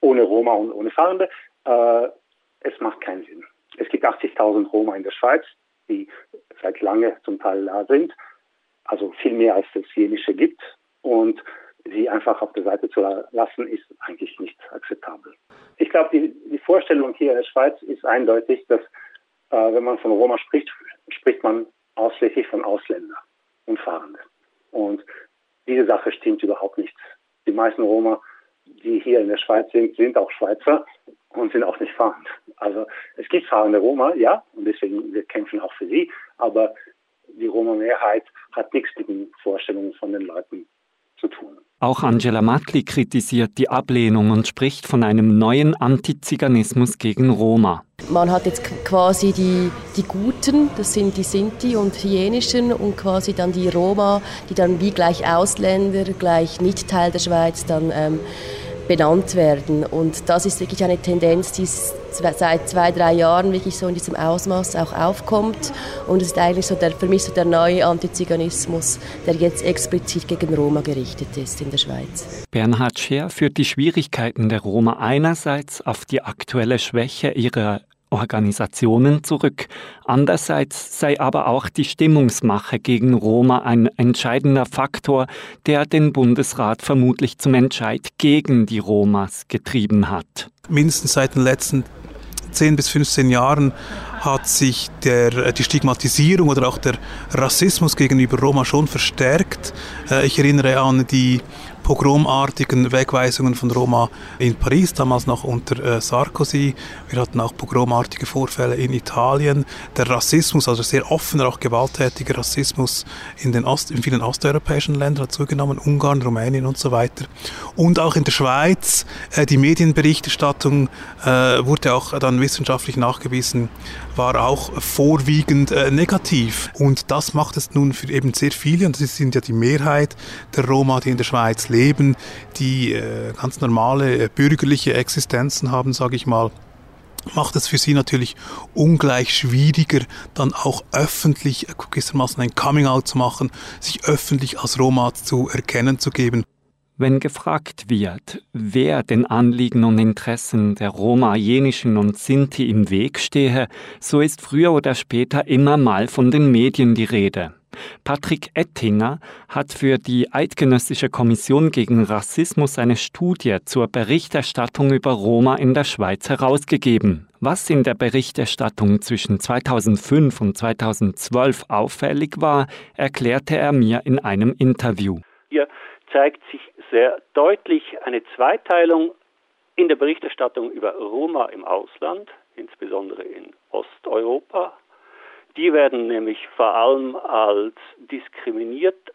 ohne Roma und ohne Fahrende. Äh, es macht keinen Sinn. Es gibt 80.000 Roma in der Schweiz, die seit lange zum Teil da sind, also viel mehr als es jenische gibt. Und sie einfach auf der Seite zu lassen, ist eigentlich nicht akzeptabel. Ich glaube, die, die Vorstellung hier in der Schweiz ist eindeutig, dass äh, wenn man von Roma spricht, spricht man ausschließlich von Ausländern und Fahrenden. Und diese Sache stimmt überhaupt nicht. Die meisten Roma, die hier in der Schweiz sind, sind auch Schweizer und sind auch nicht fahrend. Also es gibt fahrende Roma, ja, und deswegen wir kämpfen auch für sie, aber die Roma-Mehrheit hat nichts mit den Vorstellungen von den Leuten zu tun. Auch Angela Matli kritisiert die Ablehnung und spricht von einem neuen Antiziganismus gegen Roma. Man hat jetzt quasi die, die Guten, das sind die Sinti und Hyänischen und quasi dann die Roma, die dann wie gleich Ausländer, gleich nicht Teil der Schweiz dann ähm, benannt werden. Und das ist wirklich eine Tendenz, die seit zwei, drei Jahren wirklich so in diesem Ausmaß auch aufkommt. Und es ist eigentlich so der, für mich so der neue Antiziganismus, der jetzt explizit gegen Roma gerichtet ist in der Schweiz. Bernhard Scher führt die Schwierigkeiten der Roma einerseits auf die aktuelle Schwäche ihrer Organisationen zurück. Andererseits sei aber auch die Stimmungsmache gegen Roma ein entscheidender Faktor, der den Bundesrat vermutlich zum Entscheid gegen die Romas getrieben hat. Mindestens seit den letzten 10 bis 15 Jahren hat sich der, die Stigmatisierung oder auch der Rassismus gegenüber Roma schon verstärkt. Äh, ich erinnere an die pogromartigen Wegweisungen von Roma in Paris, damals noch unter äh, Sarkozy. Wir hatten auch pogromartige Vorfälle in Italien. Der Rassismus, also sehr offener, auch gewalttätiger Rassismus in, den Ost, in vielen osteuropäischen Ländern hat zugenommen, Ungarn, Rumänien und so weiter. Und auch in der Schweiz, äh, die Medienberichterstattung äh, wurde auch dann wissenschaftlich nachgewiesen, war auch vorwiegend äh, negativ. Und das macht es nun für eben sehr viele, und das sind ja die Mehrheit der Roma, die in der Schweiz leben, die äh, ganz normale äh, bürgerliche Existenzen haben, sage ich mal macht es für sie natürlich ungleich schwieriger, dann auch öffentlich äh, gewissermaßen ein Coming-out zu machen, sich öffentlich als Roma zu erkennen zu geben. Wenn gefragt wird, wer den Anliegen und Interessen der Roma, Jenischen und Sinti im Weg stehe, so ist früher oder später immer mal von den Medien die Rede. Patrick Ettinger hat für die Eidgenössische Kommission gegen Rassismus eine Studie zur Berichterstattung über Roma in der Schweiz herausgegeben. Was in der Berichterstattung zwischen 2005 und 2012 auffällig war, erklärte er mir in einem Interview. Hier zeigt sich sehr deutlich eine Zweiteilung in der Berichterstattung über Roma im Ausland, insbesondere in Osteuropa. Die werden nämlich vor allem als diskriminiert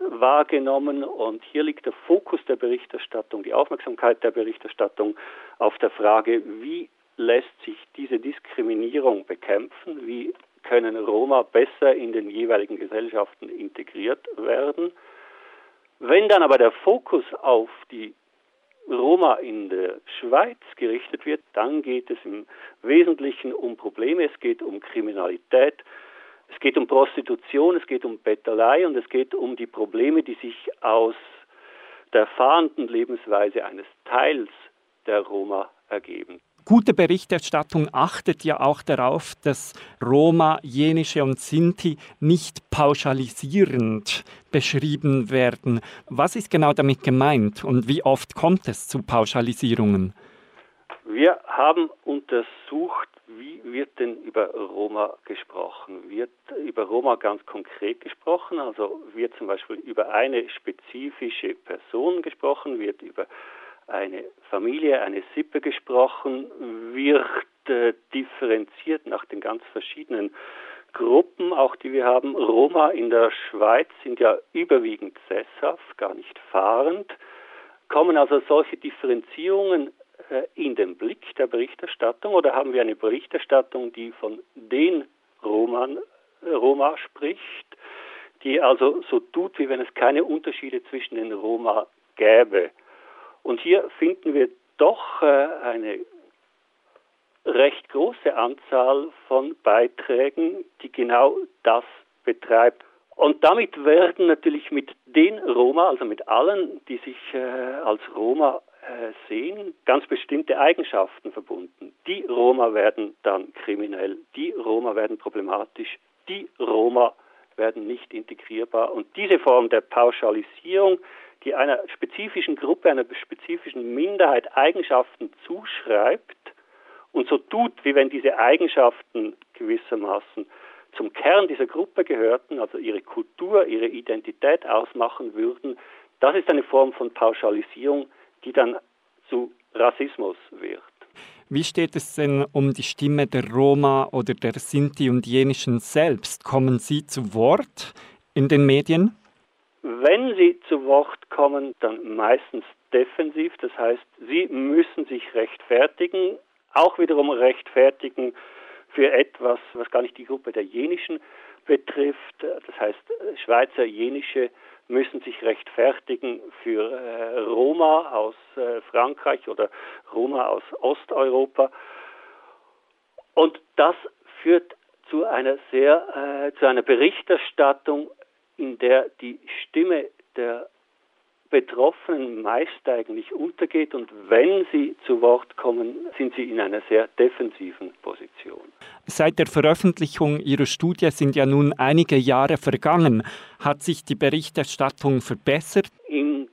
wahrgenommen und hier liegt der Fokus der Berichterstattung, die Aufmerksamkeit der Berichterstattung auf der Frage, wie lässt sich diese Diskriminierung bekämpfen, wie können Roma besser in den jeweiligen Gesellschaften integriert werden. Wenn dann aber der Fokus auf die Roma in der Schweiz gerichtet wird, dann geht es im Wesentlichen um Probleme, es geht um Kriminalität, es geht um Prostitution, es geht um Bettelei und es geht um die Probleme, die sich aus der fahrenden Lebensweise eines Teils der Roma ergeben. Gute Berichterstattung achtet ja auch darauf, dass Roma, Jenische und Sinti nicht pauschalisierend beschrieben werden. Was ist genau damit gemeint und wie oft kommt es zu Pauschalisierungen? Wir haben untersucht, wie wird denn über Roma gesprochen? Wird über Roma ganz konkret gesprochen? Also wird zum Beispiel über eine spezifische Person gesprochen? Wird über eine Familie, eine Sippe gesprochen? Wird äh, differenziert nach den ganz verschiedenen Gruppen, auch die wir haben? Roma in der Schweiz sind ja überwiegend sesshaft, gar nicht fahrend. Kommen also solche Differenzierungen äh, in den Blick der Berichterstattung oder haben wir eine Berichterstattung, die von den Roman, Roma spricht, die also so tut, wie wenn es keine Unterschiede zwischen den Roma gäbe? Und hier finden wir doch äh, eine recht große Anzahl von Beiträgen, die genau das betreibt. Und damit werden natürlich mit den Roma, also mit allen, die sich äh, als Roma äh, sehen, ganz bestimmte Eigenschaften verbunden. Die Roma werden dann kriminell, die Roma werden problematisch, die Roma werden nicht integrierbar. Und diese Form der Pauschalisierung, die einer spezifischen Gruppe, einer spezifischen Minderheit Eigenschaften zuschreibt und so tut, wie wenn diese Eigenschaften gewissermaßen zum Kern dieser Gruppe gehörten, also ihre Kultur, ihre Identität ausmachen würden, das ist eine Form von Pauschalisierung, die dann zu Rassismus wird. Wie steht es denn um die Stimme der Roma oder der Sinti und Jenischen selbst? Kommen sie zu Wort in den Medien? Wenn sie zu Wort kommen, dann meistens defensiv. Das heißt, sie müssen sich rechtfertigen, auch wiederum rechtfertigen für etwas, was gar nicht die Gruppe der Jenischen betrifft. Das heißt, Schweizer Jenische müssen sich rechtfertigen für äh, Roma aus äh, Frankreich oder Roma aus Osteuropa. Und das führt zu einer sehr, äh, zu einer Berichterstattung, in der die Stimme der Betroffenen meist eigentlich untergeht und wenn sie zu Wort kommen, sind sie in einer sehr defensiven Position. Seit der Veröffentlichung Ihrer Studie sind ja nun einige Jahre vergangen. Hat sich die Berichterstattung verbessert? In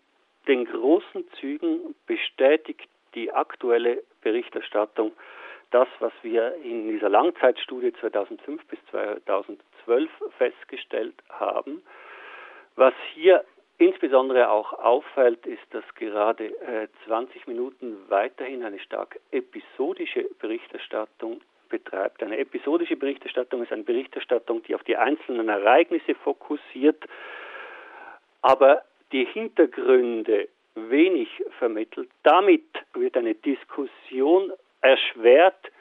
den großen Zügen bestätigt die aktuelle Berichterstattung das, was wir in dieser Langzeitstudie 2005 bis 2012 festgestellt haben. Was hier insbesondere auch auffällt, ist, dass gerade äh, 20 Minuten weiterhin eine stark episodische Berichterstattung betreibt. Eine episodische Berichterstattung ist eine Berichterstattung, die auf die einzelnen Ereignisse fokussiert, aber die Hintergründe wenig vermittelt. Damit wird eine Diskussion erschwert,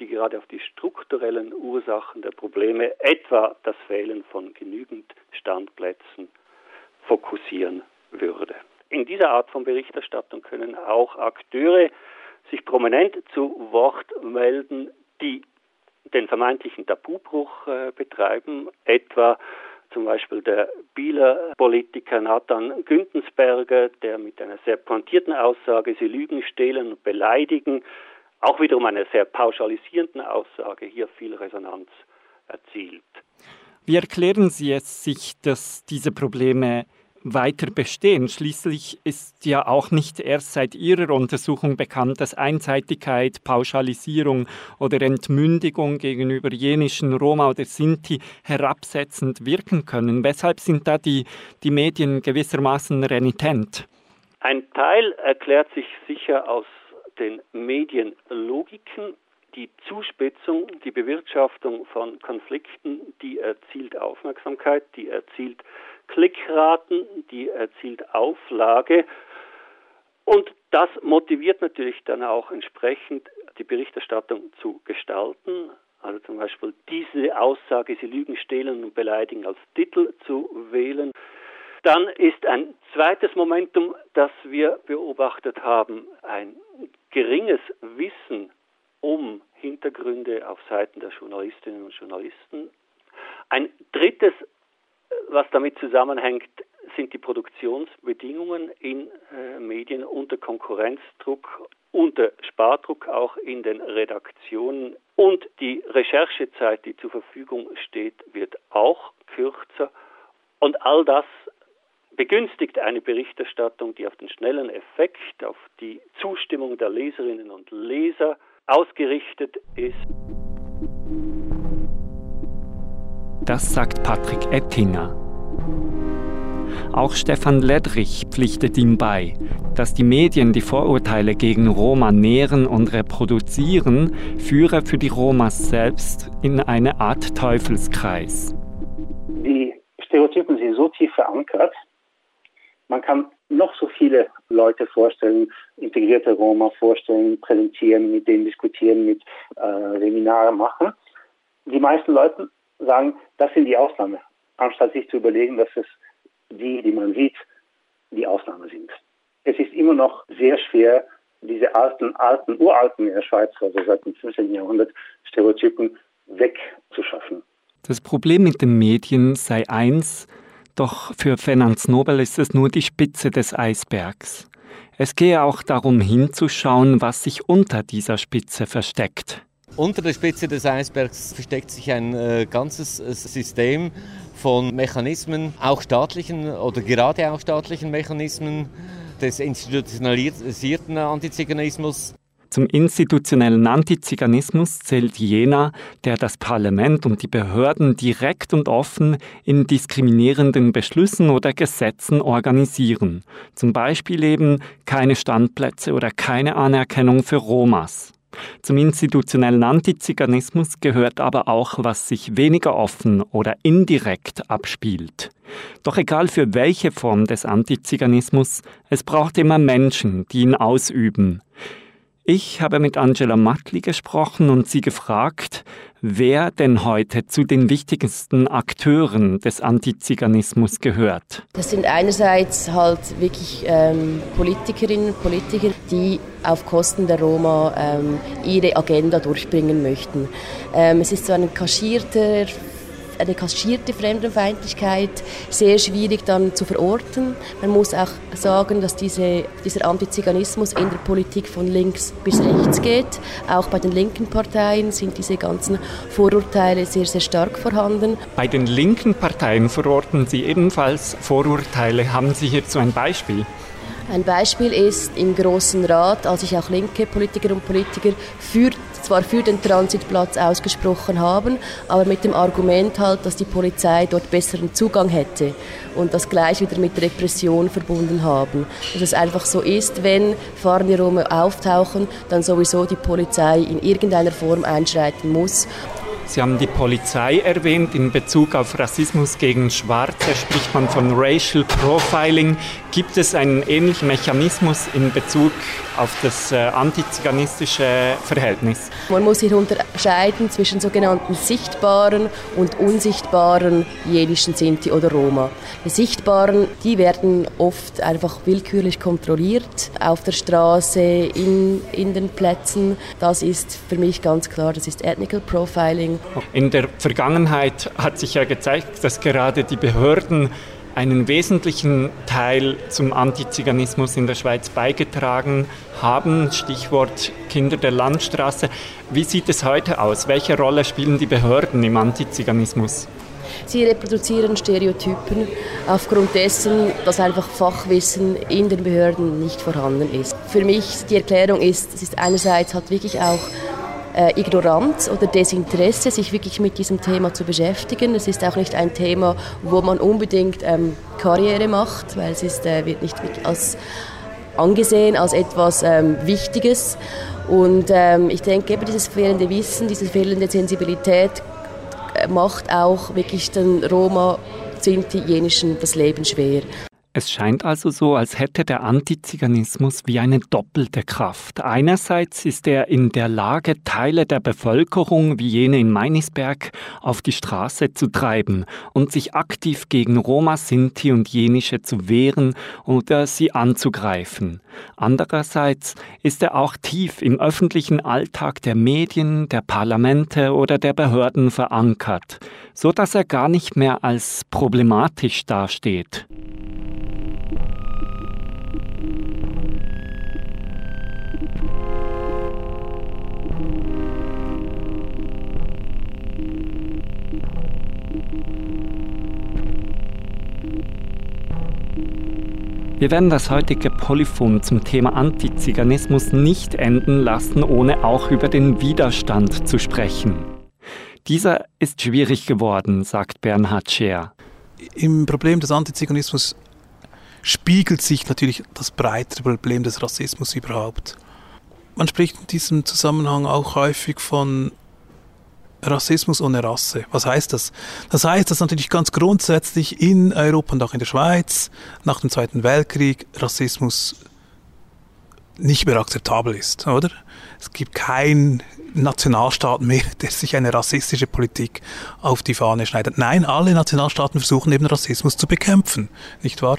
die gerade auf die strukturellen Ursachen der Probleme, etwa das Fehlen von genügend Standplätzen, fokussieren würde. In dieser Art von Berichterstattung können auch Akteure sich prominent zu Wort melden, die den vermeintlichen Tabubruch äh, betreiben, etwa zum Beispiel der Bieler Politiker Nathan Güntensberger, der mit einer sehr pointierten Aussage, sie lügen, stehlen und beleidigen, auch wiederum einer sehr pauschalisierenden Aussage hier viel Resonanz erzielt. Wie erklären Sie es sich, dass diese Probleme weiter bestehen. Schließlich ist ja auch nicht erst seit Ihrer Untersuchung bekannt, dass Einseitigkeit, Pauschalisierung oder Entmündigung gegenüber jenischen Roma oder Sinti herabsetzend wirken können. Weshalb sind da die, die Medien gewissermaßen renitent? Ein Teil erklärt sich sicher aus den Medienlogiken. Die Zuspitzung, die Bewirtschaftung von Konflikten, die erzielt Aufmerksamkeit, die erzielt Klickraten, die erzielt Auflage. Und das motiviert natürlich dann auch entsprechend die Berichterstattung zu gestalten. Also zum Beispiel diese Aussage, sie lügen, stehlen und beleidigen als Titel zu wählen. Dann ist ein zweites Momentum, das wir beobachtet haben, ein geringes Wissen um Hintergründe auf Seiten der Journalistinnen und Journalisten. Ein drittes, was damit zusammenhängt, sind die Produktionsbedingungen in äh, Medien unter Konkurrenzdruck, unter Spardruck auch in den Redaktionen und die Recherchezeit, die zur Verfügung steht, wird auch kürzer. Und all das begünstigt eine Berichterstattung, die auf den schnellen Effekt, auf die Zustimmung der Leserinnen und Leser ausgerichtet ist. Das sagt Patrick Ettinger. Auch Stefan Ledrich pflichtet ihm bei, dass die Medien die Vorurteile gegen Roma nähren und reproduzieren, führe für die Romas selbst in eine Art Teufelskreis. Die Stereotypen sind so tief verankert, man kann noch so viele Leute vorstellen, integrierte Roma vorstellen, präsentieren, mit denen diskutieren, mit äh, Seminare machen. Die meisten Leute sagen, das sind die Ausnahme, anstatt sich zu überlegen, dass es die, die man sieht, die Ausnahme sind. Es ist immer noch sehr schwer, diese alten, alten, uralten in der Schweiz, also seit dem 15. Jahrhundert, Stereotypen wegzuschaffen. Das Problem mit den Medien sei eins, doch für Fernands Nobel ist es nur die Spitze des Eisbergs. Es gehe auch darum hinzuschauen, was sich unter dieser Spitze versteckt. Unter der Spitze des Eisbergs versteckt sich ein äh, ganzes äh, System von Mechanismen, auch staatlichen oder gerade auch staatlichen Mechanismen des institutionalisierten Antiziganismus, zum institutionellen Antiziganismus zählt jener, der das Parlament und die Behörden direkt und offen in diskriminierenden Beschlüssen oder Gesetzen organisieren. Zum Beispiel eben keine Standplätze oder keine Anerkennung für Romas. Zum institutionellen Antiziganismus gehört aber auch, was sich weniger offen oder indirekt abspielt. Doch egal für welche Form des Antiziganismus, es braucht immer Menschen, die ihn ausüben. Ich habe mit Angela Matli gesprochen und sie gefragt, wer denn heute zu den wichtigsten Akteuren des Antiziganismus gehört. Das sind einerseits halt wirklich ähm, Politikerinnen und Politiker, die auf Kosten der Roma ähm, ihre Agenda durchbringen möchten. Ähm, es ist so ein kaschierter eine kaschierte Fremdenfeindlichkeit sehr schwierig dann zu verorten. Man muss auch sagen, dass diese, dieser Antiziganismus in der Politik von links bis rechts geht. Auch bei den linken Parteien sind diese ganzen Vorurteile sehr, sehr stark vorhanden. Bei den linken Parteien verorten Sie ebenfalls Vorurteile. Haben Sie hierzu ein Beispiel? Ein Beispiel ist im Großen Rat, als sich auch linke Politiker und Politiker für zwar für den Transitplatz ausgesprochen haben, aber mit dem Argument halt, dass die Polizei dort besseren Zugang hätte und das gleich wieder mit Repression verbunden haben. Dass es einfach so ist, wenn fahrende Roma auftauchen, dann sowieso die Polizei in irgendeiner Form einschreiten muss. Sie haben die Polizei erwähnt. In Bezug auf Rassismus gegen Schwarze spricht man von Racial Profiling. Gibt es einen ähnlichen Mechanismus in Bezug auf das äh, antiziganistische Verhältnis? Man muss hier unterscheiden zwischen sogenannten sichtbaren und unsichtbaren jenischen Sinti oder Roma. Die sichtbaren, die werden oft einfach willkürlich kontrolliert auf der Straße, in, in den Plätzen. Das ist für mich ganz klar, das ist Ethnical Profiling. In der Vergangenheit hat sich ja gezeigt, dass gerade die Behörden einen wesentlichen Teil zum Antiziganismus in der Schweiz beigetragen haben. Stichwort Kinder der Landstraße. Wie sieht es heute aus? Welche Rolle spielen die Behörden im Antiziganismus? Sie reproduzieren Stereotypen aufgrund dessen, dass einfach Fachwissen in den Behörden nicht vorhanden ist. Für mich die Erklärung ist, es ist einerseits halt wirklich auch Ignoranz oder Desinteresse, sich wirklich mit diesem Thema zu beschäftigen. Es ist auch nicht ein Thema, wo man unbedingt ähm, Karriere macht, weil es ist, äh, wird nicht als angesehen als etwas ähm, Wichtiges. Und ähm, ich denke, eben dieses fehlende Wissen, diese fehlende Sensibilität äh, macht auch wirklich den Roma, Sinti, Jenischen das Leben schwer. Es scheint also so, als hätte der Antiziganismus wie eine doppelte Kraft. Einerseits ist er in der Lage, Teile der Bevölkerung wie jene in Meinisberg auf die Straße zu treiben und sich aktiv gegen Roma, Sinti und Jenische zu wehren oder sie anzugreifen. Andererseits ist er auch tief im öffentlichen Alltag der Medien, der Parlamente oder der Behörden verankert, so dass er gar nicht mehr als problematisch dasteht. Wir werden das heutige Polyphon zum Thema Antiziganismus nicht enden lassen, ohne auch über den Widerstand zu sprechen. Dieser ist schwierig geworden, sagt Bernhard Scher. Im Problem des Antiziganismus spiegelt sich natürlich das breitere Problem des Rassismus überhaupt. Man spricht in diesem Zusammenhang auch häufig von Rassismus ohne Rasse. Was heißt das? Das heißt, dass natürlich ganz grundsätzlich in Europa und auch in der Schweiz nach dem Zweiten Weltkrieg Rassismus nicht mehr akzeptabel ist, oder? Es gibt keinen Nationalstaat mehr, [LAUGHS] der sich eine rassistische Politik auf die Fahne schneidet. Nein, alle Nationalstaaten versuchen eben Rassismus zu bekämpfen, nicht wahr?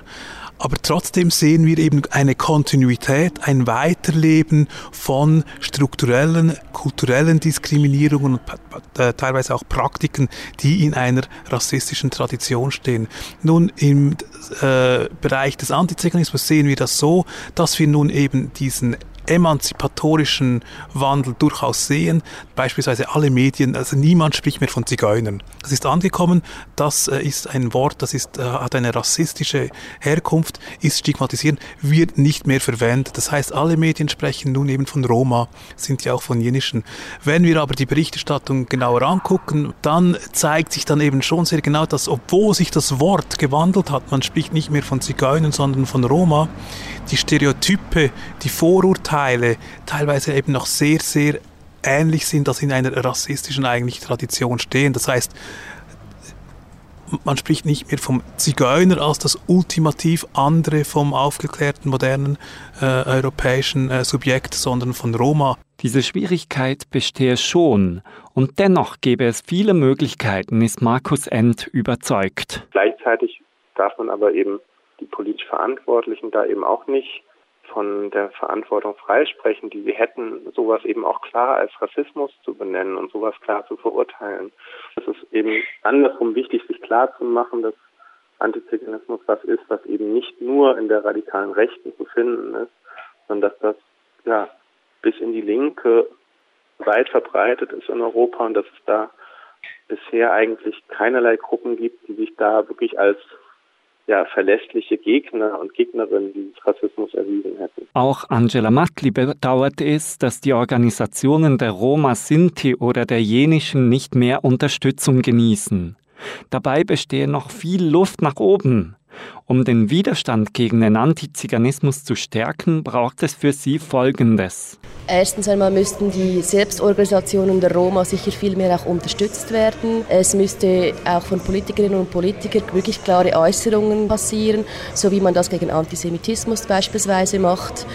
aber trotzdem sehen wir eben eine Kontinuität, ein Weiterleben von strukturellen, kulturellen Diskriminierungen und äh, teilweise auch Praktiken, die in einer rassistischen Tradition stehen. Nun, im äh, Bereich des Antiziganismus sehen wir das so, dass wir nun eben diesen emanzipatorischen Wandel durchaus sehen. Beispielsweise alle Medien, also niemand spricht mehr von Zigeunern. Das ist angekommen, das äh, ist ein Wort, das ist, äh, hat eine rassistische Herkunft, ist stigmatisierend, wird nicht mehr verwendet. Das heißt, alle Medien sprechen nun eben von Roma, sind ja auch von jenischen. Wenn wir aber die Berichterstattung genauer angucken, dann zeigt sich dann eben schon sehr genau, dass obwohl sich das Wort gewandelt hat, man spricht nicht mehr von Zigeunern, sondern von Roma, die Stereotype, die Vorurteile teilweise eben noch sehr, sehr ähnlich sind, als in einer rassistischen eigentlich Tradition stehen. Das heißt, man spricht nicht mehr vom Zigeuner als das ultimativ andere vom aufgeklärten, modernen äh, europäischen äh, Subjekt, sondern von Roma. Diese Schwierigkeit bestehe schon und dennoch gäbe es viele Möglichkeiten, ist Markus End überzeugt. Gleichzeitig darf man aber eben die politisch Verantwortlichen da eben auch nicht von der Verantwortung freisprechen, die sie hätten, sowas eben auch klar als Rassismus zu benennen und sowas klar zu verurteilen. Es ist eben andersrum wichtig, sich klar zu machen, dass Antiziganismus was ist, was eben nicht nur in der radikalen Rechten zu finden ist, sondern dass das ja bis in die Linke weit verbreitet ist in Europa und dass es da bisher eigentlich keinerlei Gruppen gibt, die sich da wirklich als ja, verlässliche Gegner und Gegnerinnen dieses Rassismus erwiesen hätten. Auch Angela Matli bedauert es, dass die Organisationen der Roma Sinti oder der Jenischen nicht mehr Unterstützung genießen. Dabei bestehe noch viel Luft nach oben. Um den Widerstand gegen den Antiziganismus zu stärken, braucht es für sie Folgendes. Erstens einmal müssten die Selbstorganisationen der Roma sicher viel mehr auch unterstützt werden. Es müsste auch von Politikerinnen und Politikern wirklich klare Äußerungen passieren, so wie man das gegen Antisemitismus beispielsweise macht.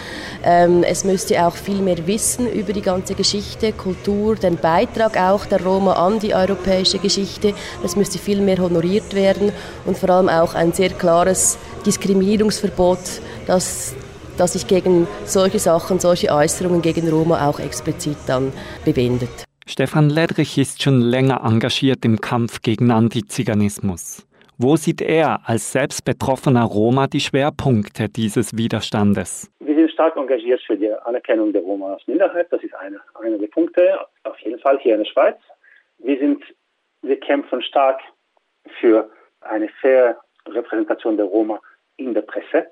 Ähm, es müsste auch viel mehr Wissen über die ganze Geschichte, Kultur, den Beitrag auch der Roma an die europäische Geschichte. Das müsste viel mehr honoriert werden und vor allem auch ein sehr klares Diskriminierungsverbot, das das sich gegen solche Sachen, solche Äußerungen gegen Roma auch explizit dann bewendet. Stefan Ledrich ist schon länger engagiert im Kampf gegen Antiziganismus. Wo sieht er als selbst betroffener Roma die Schwerpunkte dieses Widerstandes? Wir sind stark engagiert für die Anerkennung der Roma als Minderheit. Das ist einer eine der Punkte, auf jeden Fall hier in der Schweiz. Wir, sind, wir kämpfen stark für eine faire Repräsentation der Roma in der Presse.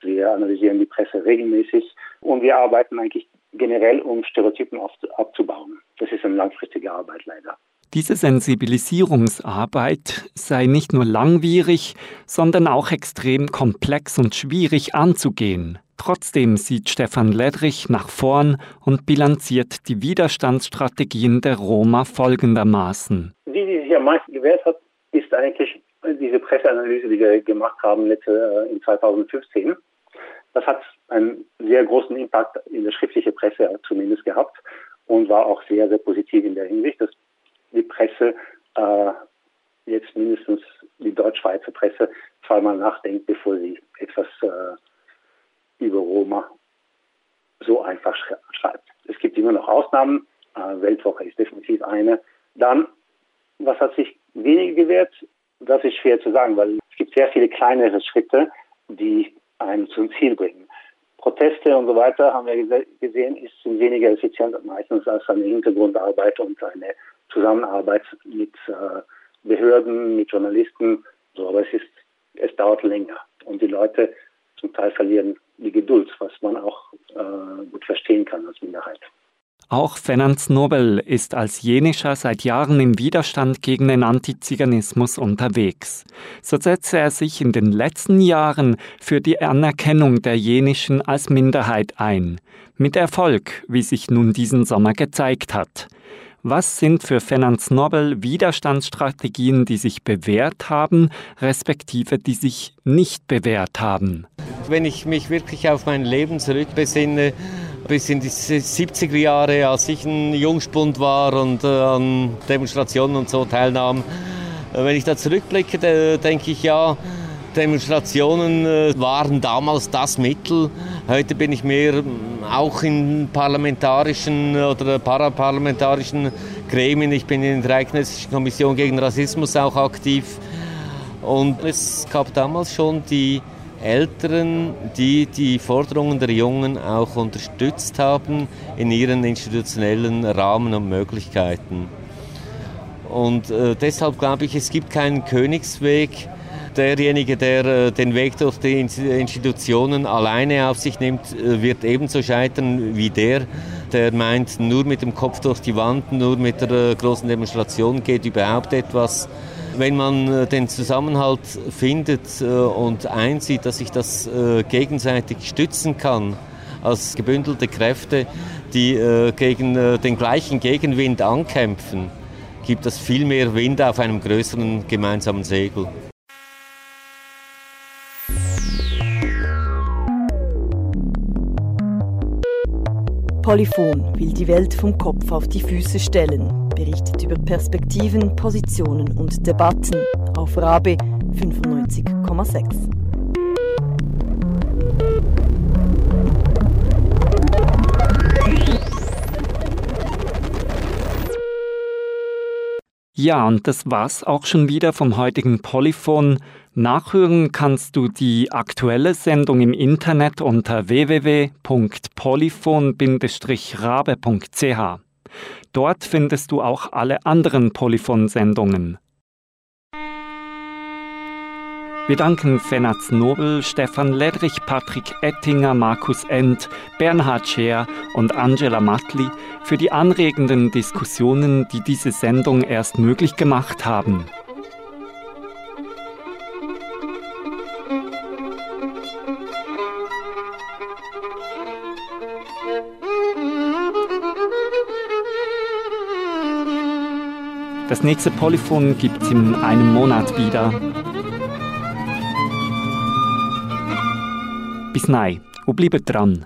Wir analysieren die Presse regelmäßig und wir arbeiten eigentlich generell, um Stereotypen abzubauen. Das ist eine langfristige Arbeit leider. Diese Sensibilisierungsarbeit sei nicht nur langwierig, sondern auch extrem komplex und schwierig anzugehen. Trotzdem sieht Stefan Ledrich nach vorn und bilanziert die Widerstandsstrategien der Roma folgendermaßen. Die, die sich am meisten gewährt hat, ist eigentlich diese Presseanalyse, die wir gemacht haben letzte, äh, in 2015. Das hat einen sehr großen Impact in der schriftlichen Presse zumindest gehabt und war auch sehr, sehr positiv in der Hinsicht, dass die Presse äh, jetzt mindestens die deutsch-schweizer Presse zweimal nachdenkt, bevor sie etwas äh, über Roma so einfach schreibt. Es gibt immer noch Ausnahmen. Äh, Weltwoche ist definitiv eine. Dann, was hat sich weniger gewährt? Das ist schwer zu sagen, weil es gibt sehr viele kleinere Schritte, die einen zum Ziel bringen. Proteste und so weiter haben wir gesehen, ist, weniger effizient meistens als eine Hintergrundarbeit und eine Zusammenarbeit mit äh, Behörden, mit Journalisten. So, aber es ist, es dauert länger und die Leute zum Teil verlieren die Geduld, was man auch äh, gut verstehen kann als Minderheit. Auch Fernanz Nobel ist als Jenischer seit Jahren im Widerstand gegen den Antiziganismus unterwegs. So setze er sich in den letzten Jahren für die Anerkennung der Jenischen als Minderheit ein. Mit Erfolg, wie sich nun diesen Sommer gezeigt hat. Was sind für Fernanz Nobel Widerstandsstrategien, die sich bewährt haben, respektive die sich nicht bewährt haben? Wenn ich mich wirklich auf mein Leben zurückbesinne, bis in die 70er Jahre, als ich ein Jungspund war und äh, an Demonstrationen und so teilnahm. Äh, wenn ich da zurückblicke, denke ich ja, Demonstrationen äh, waren damals das Mittel. Heute bin ich mehr auch in parlamentarischen oder paraparlamentarischen Gremien. Ich bin in der Eidgenössischen Kommission gegen Rassismus auch aktiv. Und es gab damals schon die Älteren, die die Forderungen der Jungen auch unterstützt haben in ihren institutionellen Rahmen und Möglichkeiten. Und äh, deshalb glaube ich, es gibt keinen Königsweg. Derjenige, der äh, den Weg durch die Institutionen alleine auf sich nimmt, äh, wird ebenso scheitern wie der, der meint, nur mit dem Kopf durch die Wand, nur mit der äh, großen Demonstration geht überhaupt etwas wenn man äh, den Zusammenhalt findet äh, und einsieht, dass sich das äh, gegenseitig stützen kann, als gebündelte Kräfte, die gegen den gleichen Gegenwind ankämpfen, gibt das viel mehr Wind auf einem größeren gemeinsamen Segel. Polyphon will die Welt vom Kopf auf die Füße stellen berichtet über Perspektiven, Positionen und Debatten auf Rabe 95,6. Ja, und das war's auch schon wieder vom heutigen Polyphon. Nachhören kannst du die aktuelle Sendung im Internet unter www.polyphon-rabe.ch. Dort findest du auch alle anderen Polyphon-Sendungen. Wir danken Fenaz Nobel, Stefan Ledrich, Patrick Ettinger, Markus End, Bernhard Scheer und Angela Matli für die anregenden Diskussionen, die diese Sendung erst möglich gemacht haben. Das nächste Polyphon gibt es in einem Monat wieder. Bis nein und bleibt dran.